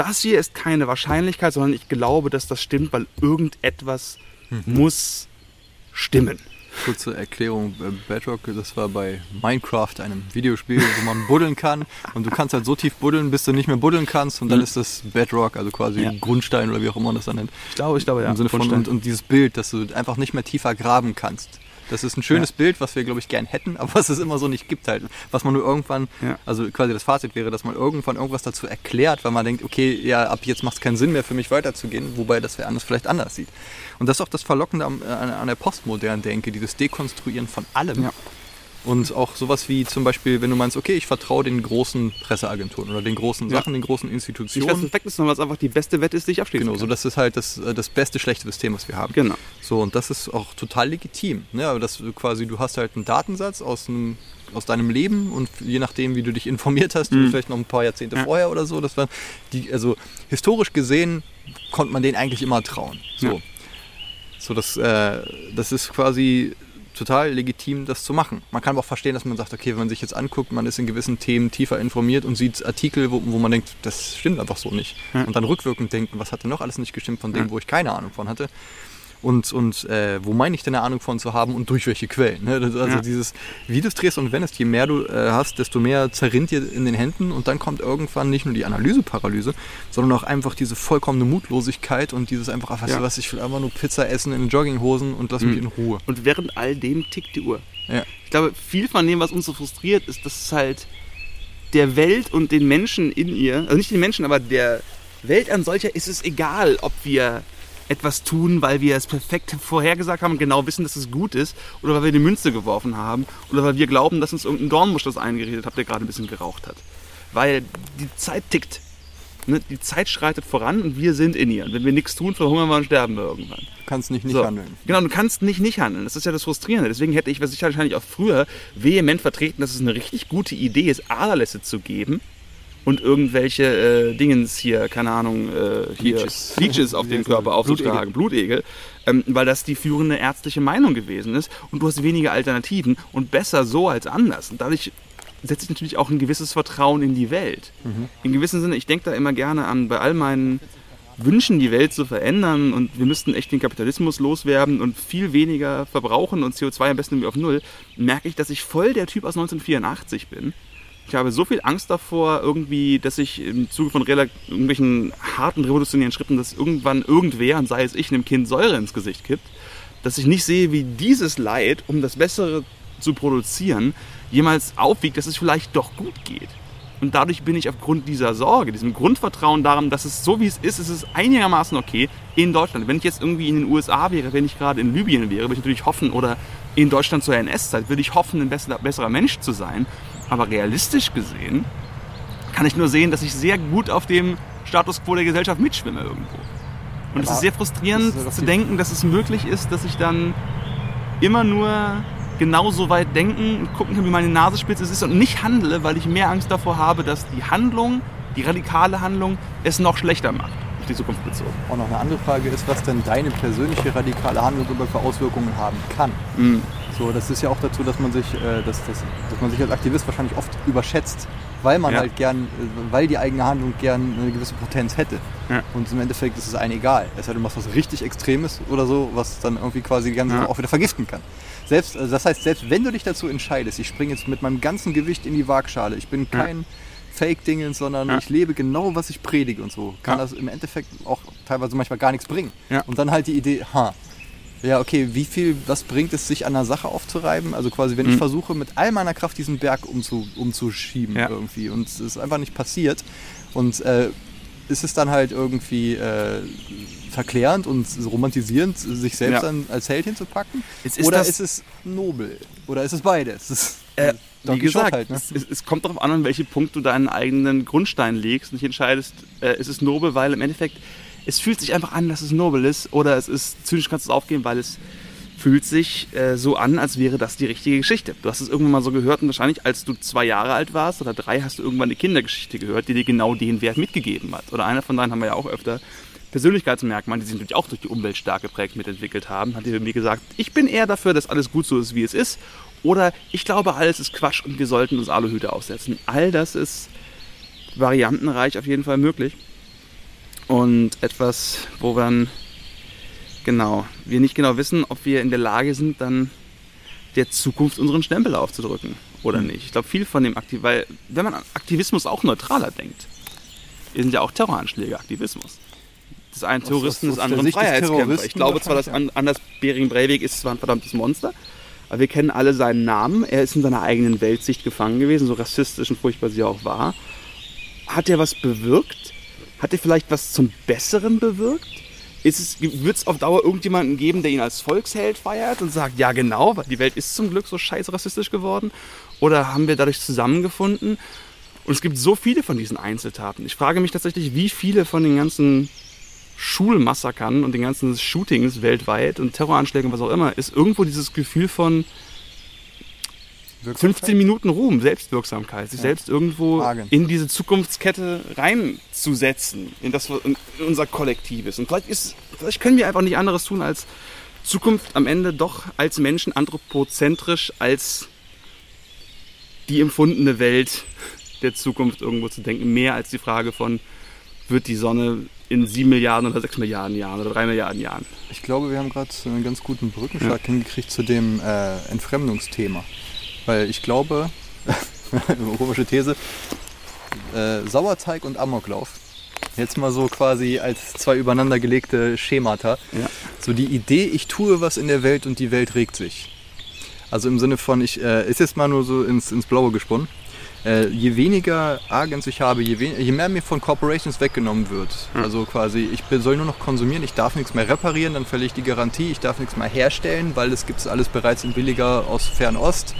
das hier ist keine Wahrscheinlichkeit, sondern ich glaube, dass das stimmt, weil irgendetwas muss stimmen. Kurze Erklärung, äh, Bedrock, das war bei Minecraft, einem Videospiel, wo man buddeln kann [laughs] und du kannst halt so tief buddeln, bis du nicht mehr buddeln kannst und dann Mhm. ist das Bedrock, also quasi Ja. Grundstein oder wie auch immer man das dann nennt. Ich glaube, ich glaube, ja. Im Sinne von, und, und dieses Bild, dass du einfach nicht mehr tiefer graben kannst. Das ist ein schönes Ja. Bild, was wir, glaube ich, gern hätten, aber was es immer so nicht gibt halt. Was man nur irgendwann, Ja. also quasi das Fazit wäre, dass man irgendwann irgendwas dazu erklärt, weil man denkt, okay, ja, ab jetzt macht es keinen Sinn mehr für mich weiterzugehen, wobei das wer anders vielleicht anders sieht. Und das ist auch das Verlockende am, an, an der postmodernen Denke, dieses Dekonstruieren von allem. Ja. Und auch sowas wie zum Beispiel, wenn du meinst, okay, ich vertraue den großen Presseagenturen oder den großen Ja. Sachen, den großen nicht, dass es Institutionen. perfekt ist, sondern was einfach die beste Wette ist, die ich abschließen Genau, so kann. das ist halt das, äh, das beste schlechte System, was wir haben. Genau. So, und das ist auch total legitim. Ne? Aber das du quasi, du hast halt einen Datensatz aus, einem, aus deinem Leben und je nachdem, wie du dich [laughs] informiert hast, Mhm. vielleicht noch ein paar Jahrzehnte Ja. vorher oder so, das war die, also historisch gesehen konnte man denen eigentlich immer trauen. So. Ja. So, das, äh, das ist quasi total legitim, das zu machen. Man kann aber auch verstehen, dass man sagt, okay, wenn man sich jetzt anguckt, man ist in gewissen Themen tiefer informiert und sieht Artikel, wo, wo man denkt, das stimmt einfach so nicht. Ja. Und dann rückwirkend denken, was hat denn noch alles nicht gestimmt von dem, Ja. wo ich keine Ahnung von hatte. Und, und äh, wo meine ich denn eine Ahnung von zu haben und durch welche Quellen. Ne? Also Ja. dieses, wie du es drehst und wendest, je mehr du äh, hast, desto mehr zerrinnt dir in den Händen und dann kommt irgendwann nicht nur die Analyseparalyse, sondern auch einfach diese vollkommene Mutlosigkeit und dieses einfach, ach, weißt Ja. du was, ich will einfach nur Pizza essen in Jogginghosen und lass mich in Mhm. Ruhe. Und während all dem tickt die Uhr. Ja. Ich glaube, viel von dem, was uns so frustriert, ist, dass es halt der Welt und den Menschen in ihr, also nicht den Menschen, aber der Welt an solcher ist es egal, ob wir etwas tun, weil wir es perfekt vorhergesagt haben und genau wissen, dass es gut ist, oder weil wir eine Münze geworfen haben, oder weil wir glauben, dass uns irgendein Dornbusch das eingeredet hat, der gerade ein bisschen geraucht hat. Weil die Zeit tickt. Ne? Die Zeit schreitet voran und wir sind in ihr. Und wenn wir nichts tun, verhungern wir und sterben wir irgendwann. Du kannst nicht nicht So. handeln. Genau, du kannst nicht nicht handeln. Das ist ja das Frustrierende. Deswegen hätte ich wahrscheinlich auch früher vehement vertreten, dass es eine richtig gute Idee ist, Aderlässe zu geben und irgendwelche äh, Dingens hier, keine Ahnung, äh, hier Leeches. Leeches auf den Körper aufzutragen, Blutegel, ähm, weil das die führende ärztliche Meinung gewesen ist und du hast weniger Alternativen und besser so als anders. Und dadurch setze ich natürlich auch ein gewisses Vertrauen in die Welt. In gewissem Sinne, ich denke da immer gerne an, bei all meinen Wünschen, die Welt zu verändern und wir müssten echt den Kapitalismus loswerden und viel weniger verbrauchen und CO2 am besten irgendwie auf Null, merke ich, dass ich voll der Typ aus 1984 bin. Ich habe so viel Angst davor, irgendwie, dass ich im Zuge von irgendwelchen harten revolutionären Schritten, dass irgendwann irgendwer, und sei es ich, einem Kind Säure ins Gesicht kippt, dass ich nicht sehe, wie dieses Leid, um das Bessere zu produzieren, jemals aufwiegt, dass es vielleicht doch gut geht. Und dadurch bin ich aufgrund dieser Sorge, diesem Grundvertrauen daran, dass es so wie es ist, ist es einigermaßen okay in Deutschland. Wenn ich jetzt irgendwie in den USA wäre, wenn ich gerade in Libyen wäre, würde ich natürlich hoffen, oder in Deutschland zur NS-Zeit, würde ich hoffen, ein besserer Mensch zu sein. Aber realistisch gesehen kann ich nur sehen, dass ich sehr gut auf dem Status quo der Gesellschaft mitschwimme irgendwo. Und es ist sehr frustrierend ist zu denken, dass es möglich ist, dass ich dann immer nur genauso weit denken und gucken kann, wie meine Nasenspitze ist und nicht handle, weil ich mehr Angst davor habe, dass die Handlung, die radikale Handlung, es noch schlechter macht, auf die Zukunft bezogen. Auch noch eine andere Frage ist, was denn deine persönliche radikale Handlung über für Auswirkungen haben kann. Mhm. So, das ist ja auch dazu, dass man sich, äh, dass, dass, dass man sich als Aktivist wahrscheinlich oft überschätzt, weil man Ja. halt gern, äh, weil die eigene Handlung gern eine gewisse Potenz hätte. Ja. Und im Endeffekt ist es einem egal. Es sei denn, du machst was richtig Extremes oder so, was dann irgendwie quasi die ganze Ja. Sache auch wieder vergiften kann. Selbst, also das heißt, selbst wenn du dich dazu entscheidest, ich springe jetzt mit meinem ganzen Gewicht in die Waagschale, ich bin Ja. kein Fake-Dingens, sondern Ja. ich lebe genau, was ich predige und so, kann Ja. das im Endeffekt auch teilweise manchmal gar nichts bringen. Ja. Und dann halt die Idee, ha, ja, okay, wie viel, was bringt es, sich an der Sache aufzureiben? Also quasi, wenn ich Mhm. versuche, mit all meiner Kraft diesen Berg umzu, umzuschieben Ja. irgendwie und es ist einfach nicht passiert und äh, ist es dann halt irgendwie äh, verklärend und romantisierend, sich selbst Ja. dann als Held hinzupacken? Ist Oder ist es nobel? Oder ist es beides? Äh, Don wie gesagt, halt, ne? es, es, es kommt darauf an, an welchen Punkt du deinen eigenen Grundstein legst und dich entscheidest, äh, ist es nobel, weil im Endeffekt es fühlt sich einfach an, dass es nobel ist oder es ist zynisch kannst du es aufgeben, weil es fühlt sich äh, so an, als wäre das die richtige Geschichte. Du hast es irgendwann mal so gehört und wahrscheinlich, als du zwei Jahre alt warst oder drei, hast du irgendwann eine Kindergeschichte gehört, die dir genau den Wert mitgegeben hat. Oder einer von deinen haben wir ja auch öfter. Persönlichkeitsmerkmale, die sich natürlich auch durch die Umwelt stark geprägt mitentwickelt haben, hat dir mir gesagt, ich bin eher dafür, dass alles gut so ist, wie es ist. Oder ich glaube, alles ist Quatsch und wir sollten uns Aluhüte aufsetzen. All das ist variantenreich auf jeden Fall möglich. Und etwas, wo dann genau, wir nicht genau wissen, ob wir in der Lage sind, dann der Zukunft unseren Stempel aufzudrücken oder nicht. Ich glaube, viel von dem Aktiv, weil wenn man an Aktivismus auch neutraler denkt, sind ja auch Terroranschläge Aktivismus. Des einen Terroristen, Sicht des Freiheitskämpfer. Ich glaube zwar, dass Anders Bering Breivik ist zwar ein verdammtes Monster, aber wir kennen alle seinen Namen. Er ist in seiner eigenen Weltsicht gefangen gewesen, so rassistisch und furchtbar sie auch war. Hat er was bewirkt? Hat er vielleicht was zum Besseren bewirkt? Wird es auf Dauer irgendjemanden geben, der ihn als Volksheld feiert und sagt, ja genau, die Welt ist zum Glück so scheiße rassistisch geworden? Oder haben wir dadurch zusammengefunden? Und es gibt so viele von diesen Einzeltaten. Ich frage mich tatsächlich, wie viele von den ganzen Schulmassakern und den ganzen Shootings weltweit und Terroranschlägen, was auch immer, ist irgendwo dieses Gefühl von 15 Minuten Ruhm, Selbstwirksamkeit, sich Ja. selbst irgendwo Frage. in diese Zukunftskette reinzusetzen, in das in unser Kollektives. Und vielleicht, ist, vielleicht können wir einfach nicht anderes tun, als Zukunft am Ende doch als Menschen anthropozentrisch als die empfundene Welt der Zukunft irgendwo zu denken. Mehr als die Frage von, wird die Sonne in sieben Milliarden oder sechs Milliarden Jahren oder drei Milliarden Jahren? Ich glaube, wir haben gerade einen ganz guten Brückenschlag ja. hingekriegt zu dem äh, Entfremdungsthema. Weil ich glaube, [laughs] komische These, äh, Sauerteig und Amoklauf. Jetzt mal so quasi als zwei übereinandergelegte Schemata. Ja. So die Idee, ich tue was in der Welt und die Welt regt sich. Also im Sinne von, ich äh, ist jetzt mal nur so ins, ins Blaue gesponnen. Äh, je weniger Agens ich habe, je, je, mehr mir von Corporations weggenommen wird, hm. also quasi, ich soll nur noch konsumieren, ich darf nichts mehr reparieren, dann verliere ich die Garantie, ich darf nichts mehr herstellen, weil es gibt alles bereits in billiger aus Fernost.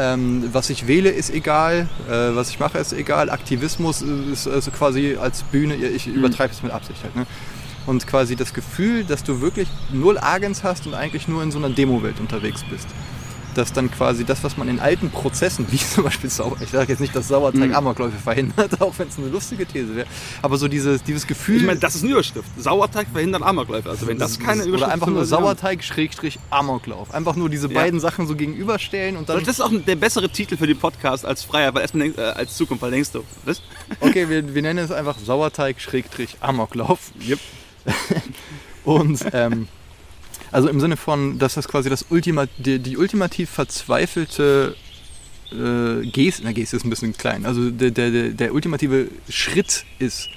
Ähm, was ich wähle, ist egal. Äh, was ich mache, ist egal. Aktivismus ist also quasi als Bühne, ich mhm. übertreibe es mit Absicht halt. Ne? Und quasi das Gefühl, dass du wirklich null Agens hast und eigentlich nur in so einer Demo-Welt unterwegs bist dass dann quasi das, was man in alten Prozessen, wie [laughs] zum Beispiel Sauer, ich sage jetzt nicht, dass Sauerteig mhm. Amokläufe verhindert, [laughs] auch wenn es eine lustige These wäre, aber so dieses, dieses Gefühl. Ich meine, das ist eine Überschrift. Sauerteig verhindert Amokläufe. Also wenn das, das keine Überschrift. Oder einfach nur Sauerteig Schrägstrich Amoklauf. Einfach nur diese ja. beiden Sachen so gegenüberstellen und dann. Das ist auch der bessere Titel für den Podcast als Freier, weil erstmal äh, als Zukunft, weil denkst du, was? [laughs] Okay, wir, wir nennen es einfach Sauerteig Schrägstrich Amoklauf. Yep. und ähm, also im Sinne von, dass das quasi das Ultima, die, die ultimativ verzweifelte äh, Geste, na Geste ist ein bisschen klein, also der, der, der ultimative Schritt ist,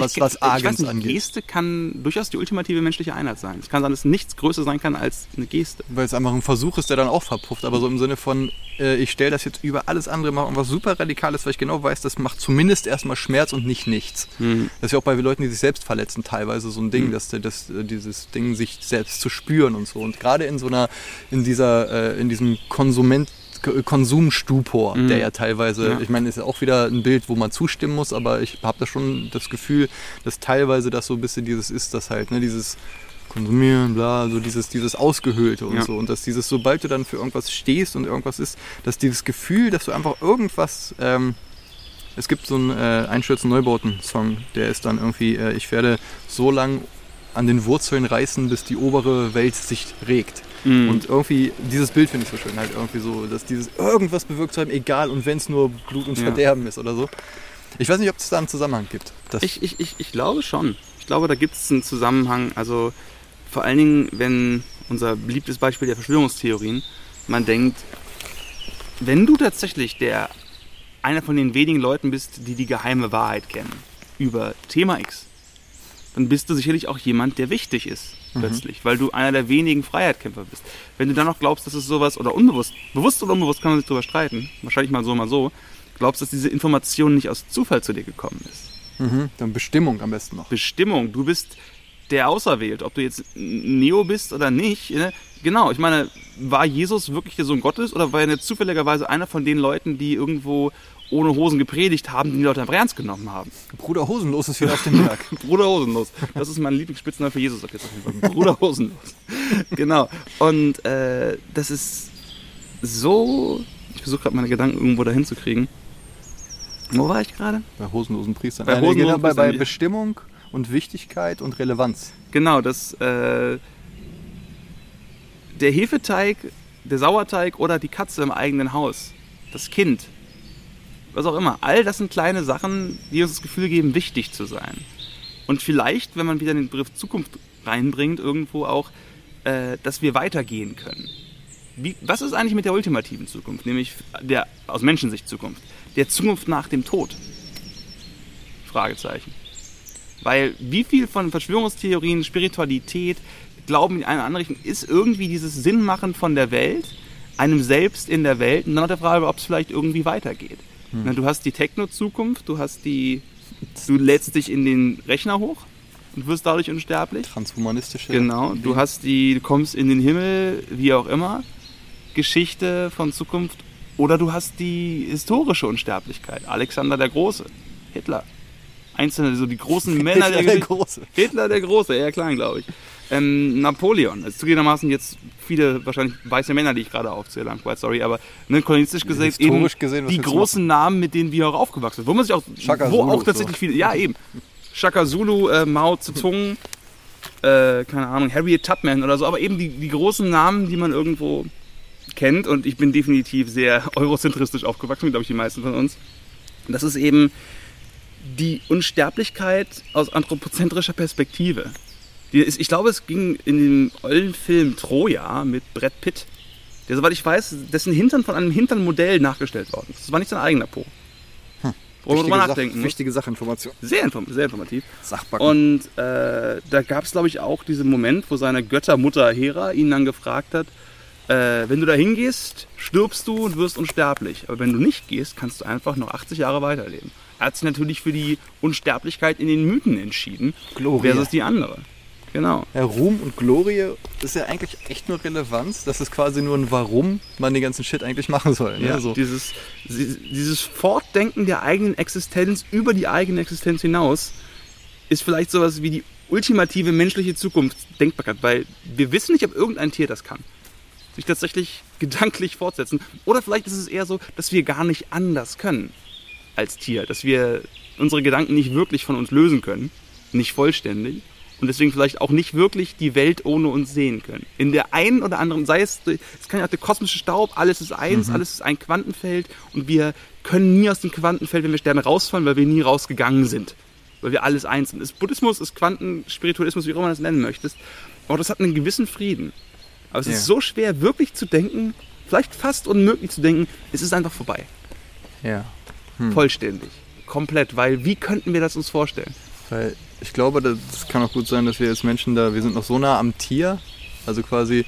was, was Agens nicht, angeht. Geste kann durchaus die ultimative menschliche Einheit sein. Es kann sein, dass nichts größer sein kann als eine Geste. Weil es einfach ein Versuch ist, der dann auch verpufft. Aber so im Sinne von, äh, ich stelle das jetzt über alles andere, mache irgendwas super Radikales, weil ich genau weiß, das macht zumindest erstmal Schmerz und nicht nichts. Mhm. Das ist ja auch bei Leuten, die sich selbst verletzen, teilweise so ein Ding, mhm. dass, dass äh, dieses Ding, sich selbst zu spüren und so. Und gerade in so einer, in dieser, äh, in diesem Konsument Konsumstupor, mhm. der ja teilweise, ja. ich meine, ist ja auch wieder ein Bild, wo man zustimmen muss, aber ich habe da schon das Gefühl, dass teilweise das so ein bisschen dieses ist, das halt, ne, dieses konsumieren, bla, so dieses, dieses Ausgehöhlte und ja. so. Und dass dieses, sobald du dann für irgendwas stehst und irgendwas ist, dass dieses Gefühl, dass du einfach irgendwas, ähm, es gibt so einen äh, Einstürzen Neubauten-Song, der ist dann irgendwie, äh, ich werde so lang an den Wurzeln reißen, bis die obere Welt sich regt. Mhm. Und irgendwie, dieses Bild finde ich so schön, halt irgendwie so, dass dieses irgendwas bewirkt zu haben, egal und wenn es nur Blut und Verderben ja. ist oder so. Ich weiß nicht, ob es da einen Zusammenhang gibt. Ich, ich, ich, ich glaube schon. Ich glaube, da gibt es einen Zusammenhang. Also vor allen Dingen, wenn unser beliebtes Beispiel der Verschwörungstheorien, man denkt, wenn du tatsächlich der einer von den wenigen Leuten bist, die die geheime Wahrheit kennen über Thema X, dann bist du sicherlich auch jemand, der wichtig ist. Plötzlich, mhm. weil du einer der wenigen Freiheitskämpfer bist. Wenn du dann noch glaubst, dass es sowas, oder unbewusst, bewusst oder unbewusst kann man sich darüber streiten, wahrscheinlich mal so, mal so, glaubst, dass diese Information nicht aus Zufall zu dir gekommen ist. Mhm. Dann Bestimmung am besten noch. Bestimmung. Du bist der auserwählt, ob du jetzt Neo bist oder nicht. Ne? Genau, ich meine, war Jesus wirklich der Sohn Gottes oder war er zufälligerweise einer von den Leuten, die irgendwo ohne Hosen gepredigt haben, die die Leute einfach ernst genommen haben. Bruder Hosenlos ist wieder auf dem Berg. [laughs] Bruder Hosenlos. Das ist mein Lieblingsspitzname für Jesus. Jetzt auf jeden Fall. Bruder Hosenlos. genau. Und äh, das ist so. Ich versuche gerade meine Gedanken irgendwo dahin zu kriegen. Wo war ich gerade? Bei hosenlosen Priestern. Bei, hosenlosen bei, bei Bestimmung und Wichtigkeit und Relevanz. Genau, das äh, der Hefeteig, der Sauerteig oder die Katze im eigenen Haus, das Kind, was auch immer. All das sind kleine Sachen, die uns das Gefühl geben, wichtig zu sein. Und vielleicht, wenn man wieder den Begriff Zukunft reinbringt, irgendwo auch, äh, dass wir weitergehen können. Wie, was ist eigentlich mit der ultimativen Zukunft, nämlich der aus Menschensicht Zukunft, der Zukunft nach dem Tod? Fragezeichen. Weil wie viel von Verschwörungstheorien, Spiritualität, Glauben in eine andere Richtung ist irgendwie dieses Sinnmachen von der Welt, einem selbst in der Welt und dann noch der Frage, ob es vielleicht irgendwie weitergeht. Hm. Du hast die Techno-Zukunft, du hast die, du lädst dich in den Rechner hoch und wirst dadurch unsterblich. Transhumanistische. Genau. Du hast die, du kommst in den Himmel, wie auch immer. Geschichte von Zukunft. Oder du hast die historische Unsterblichkeit. Alexander der Große, Hitler. Einzelne, so die großen [laughs] Männer Hitler der, der Große. Hitler der Große, eher klein, glaube ich. Ähm, Napoleon, also zugegebenermaßen jetzt viele wahrscheinlich weiße Männer, die ich gerade aufzähle, I'm quite sorry, aber ne, kolonistisch gesehen, eben gesehen die großen Namen, mit denen wir auch aufgewachsen sind. Wo man sich auch, Shaka wo Zulu, auch tatsächlich so. viele, ja eben, Shaka Zulu, äh, Mao Zedong, äh, keine Ahnung, Harriet Tubman oder so, aber eben die, die großen Namen, die man irgendwo kennt. Und ich bin definitiv sehr [laughs] eurozentristisch aufgewachsen, glaube ich, die meisten von uns. Das ist eben die Unsterblichkeit aus anthropozentrischer Perspektive. Ich glaube, es ging in dem ollen Film Troja mit Brad Pitt, der, soweit ich weiß, dessen Hintern von einem Hinternmodell nachgestellt worden ist. Das war nicht sein eigener Po. Wo man drüber Sach- nachdenken muss. wichtige Sachinformation. Sehr, inform sehr informativ. Sachbacken. Und äh, da gab es, glaube ich, auch diesen Moment, wo seine Göttermutter Hera ihn dann gefragt hat, äh, wenn du da hingehst, stirbst du und wirst unsterblich. Aber wenn du nicht gehst, kannst du einfach noch 80 Jahre weiterleben. Er hat sich natürlich für die Unsterblichkeit in den Mythen entschieden, Gloria. versus die andere. Genau. Ja, Ruhm und Glorie ist ja eigentlich echt nur Relevanz. Das ist quasi nur ein Warum man den ganzen Shit eigentlich machen soll. Ne? Ja, so. dieses, dieses Fortdenken der eigenen Existenz über die eigene Existenz hinaus ist vielleicht sowas wie die ultimative menschliche Zukunftsdenkbarkeit, weil wir wissen nicht, ob irgendein Tier das kann. Sich tatsächlich [laughs] gedanklich fortsetzen. Oder vielleicht ist es eher so, dass wir gar nicht anders können als Tier, dass wir unsere Gedanken nicht wirklich von uns lösen können, nicht vollständig und deswegen vielleicht auch nicht wirklich die Welt ohne uns sehen können. In der einen oder anderen, sei es, es kann ja auch der kosmische Staub, alles ist eins, alles ist ein Quantenfeld und wir können nie aus dem Quantenfeld, wenn wir sterben, rausfallen, weil wir nie rausgegangen sind. Weil wir alles eins sind. Ist Buddhismus, ist Quantenspiritualismus, wie auch immer du das nennen möchtest. Aber das hat einen gewissen Frieden. Aber es Ja. ist so schwer, wirklich zu denken, vielleicht fast unmöglich zu denken, es ist einfach vorbei. ja. Vollständig. Komplett. Weil wie könnten wir das uns vorstellen? Weil ich glaube, das kann auch gut sein, dass wir als Menschen da, wir sind noch so nah am Tier, also quasi,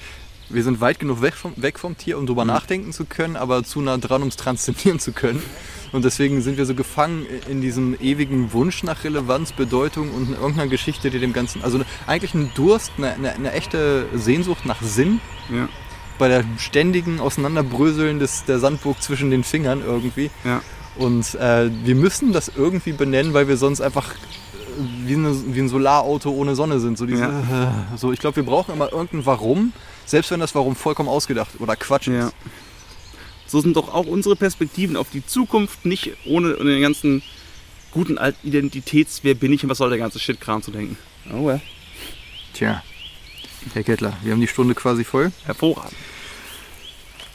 wir sind weit genug weg vom, weg vom Tier, um drüber nachdenken zu können, aber zu nah dran, um es transzendieren zu können. Und deswegen sind wir so gefangen in diesem ewigen Wunsch nach Relevanz, Bedeutung und irgendeiner Geschichte, die dem Ganzen, also eigentlich ein Durst, eine, eine, eine echte Sehnsucht nach Sinn Ja. bei der ständigen Auseinanderbröseln des, der Sandburg zwischen den Fingern irgendwie. Ja. Und äh, wir müssen das irgendwie benennen, weil wir sonst einfach wie, eine, wie ein Solarauto ohne Sonne sind. So, diese, äh, [laughs] so ich glaube, wir brauchen immer irgendein Warum, selbst wenn das Warum vollkommen ausgedacht oder Quatsch Ja. ist. So sind doch auch unsere Perspektiven auf die Zukunft nicht ohne den ganzen guten alten Identitäts, wer bin ich und was soll der ganze Shit-Kram zu denken. Oh well. Tja, Herr Kettler, wir haben die Stunde quasi voll. Hervorragend.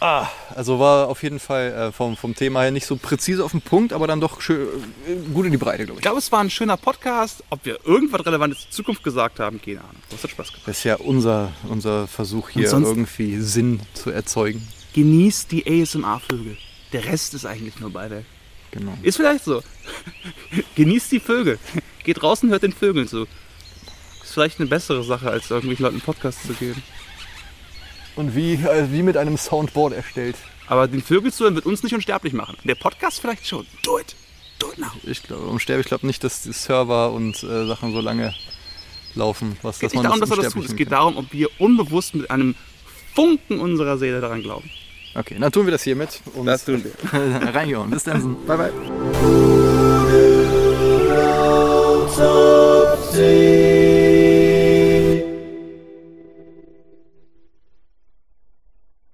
Also war auf jeden Fall äh, vom, vom Thema her nicht so präzise auf den Punkt, aber dann doch schön, äh, gut in die Breite, glaube Ich ich. glaube, es war ein schöner Podcast. Ob wir irgendwas Relevantes zur Zukunft gesagt haben, keine Ahnung. Das hat Spaß gemacht. Das ist ja unser, unser Versuch hier irgendwie Sinn zu erzeugen. Genießt die ASMR-Vögel. Der Rest ist eigentlich nur Beiwerk. Genau. Ist vielleicht so. [laughs] Genießt die Vögel. Geht draußen, hört den Vögeln zu. Ist vielleicht eine bessere Sache, als irgendwelchen Leuten Podcasts zu geben. Und wie, äh, wie mit einem Soundboard erstellt. Aber den Vögel zu hören wird uns nicht unsterblich machen. Der Podcast vielleicht schon. Do it. Do it now. Ich glaube, umsterbe, ich glaube nicht, dass die Server und äh, Sachen so lange laufen. Was, Es geht nicht darum, dass er das tut. Es geht darum, ob wir unbewusst mit einem Funken unserer Seele daran glauben. Okay, dann tun wir das hiermit. Und Das tun [laughs] wir. reingehauen. Bis dann. Bye, bye. Autopsy.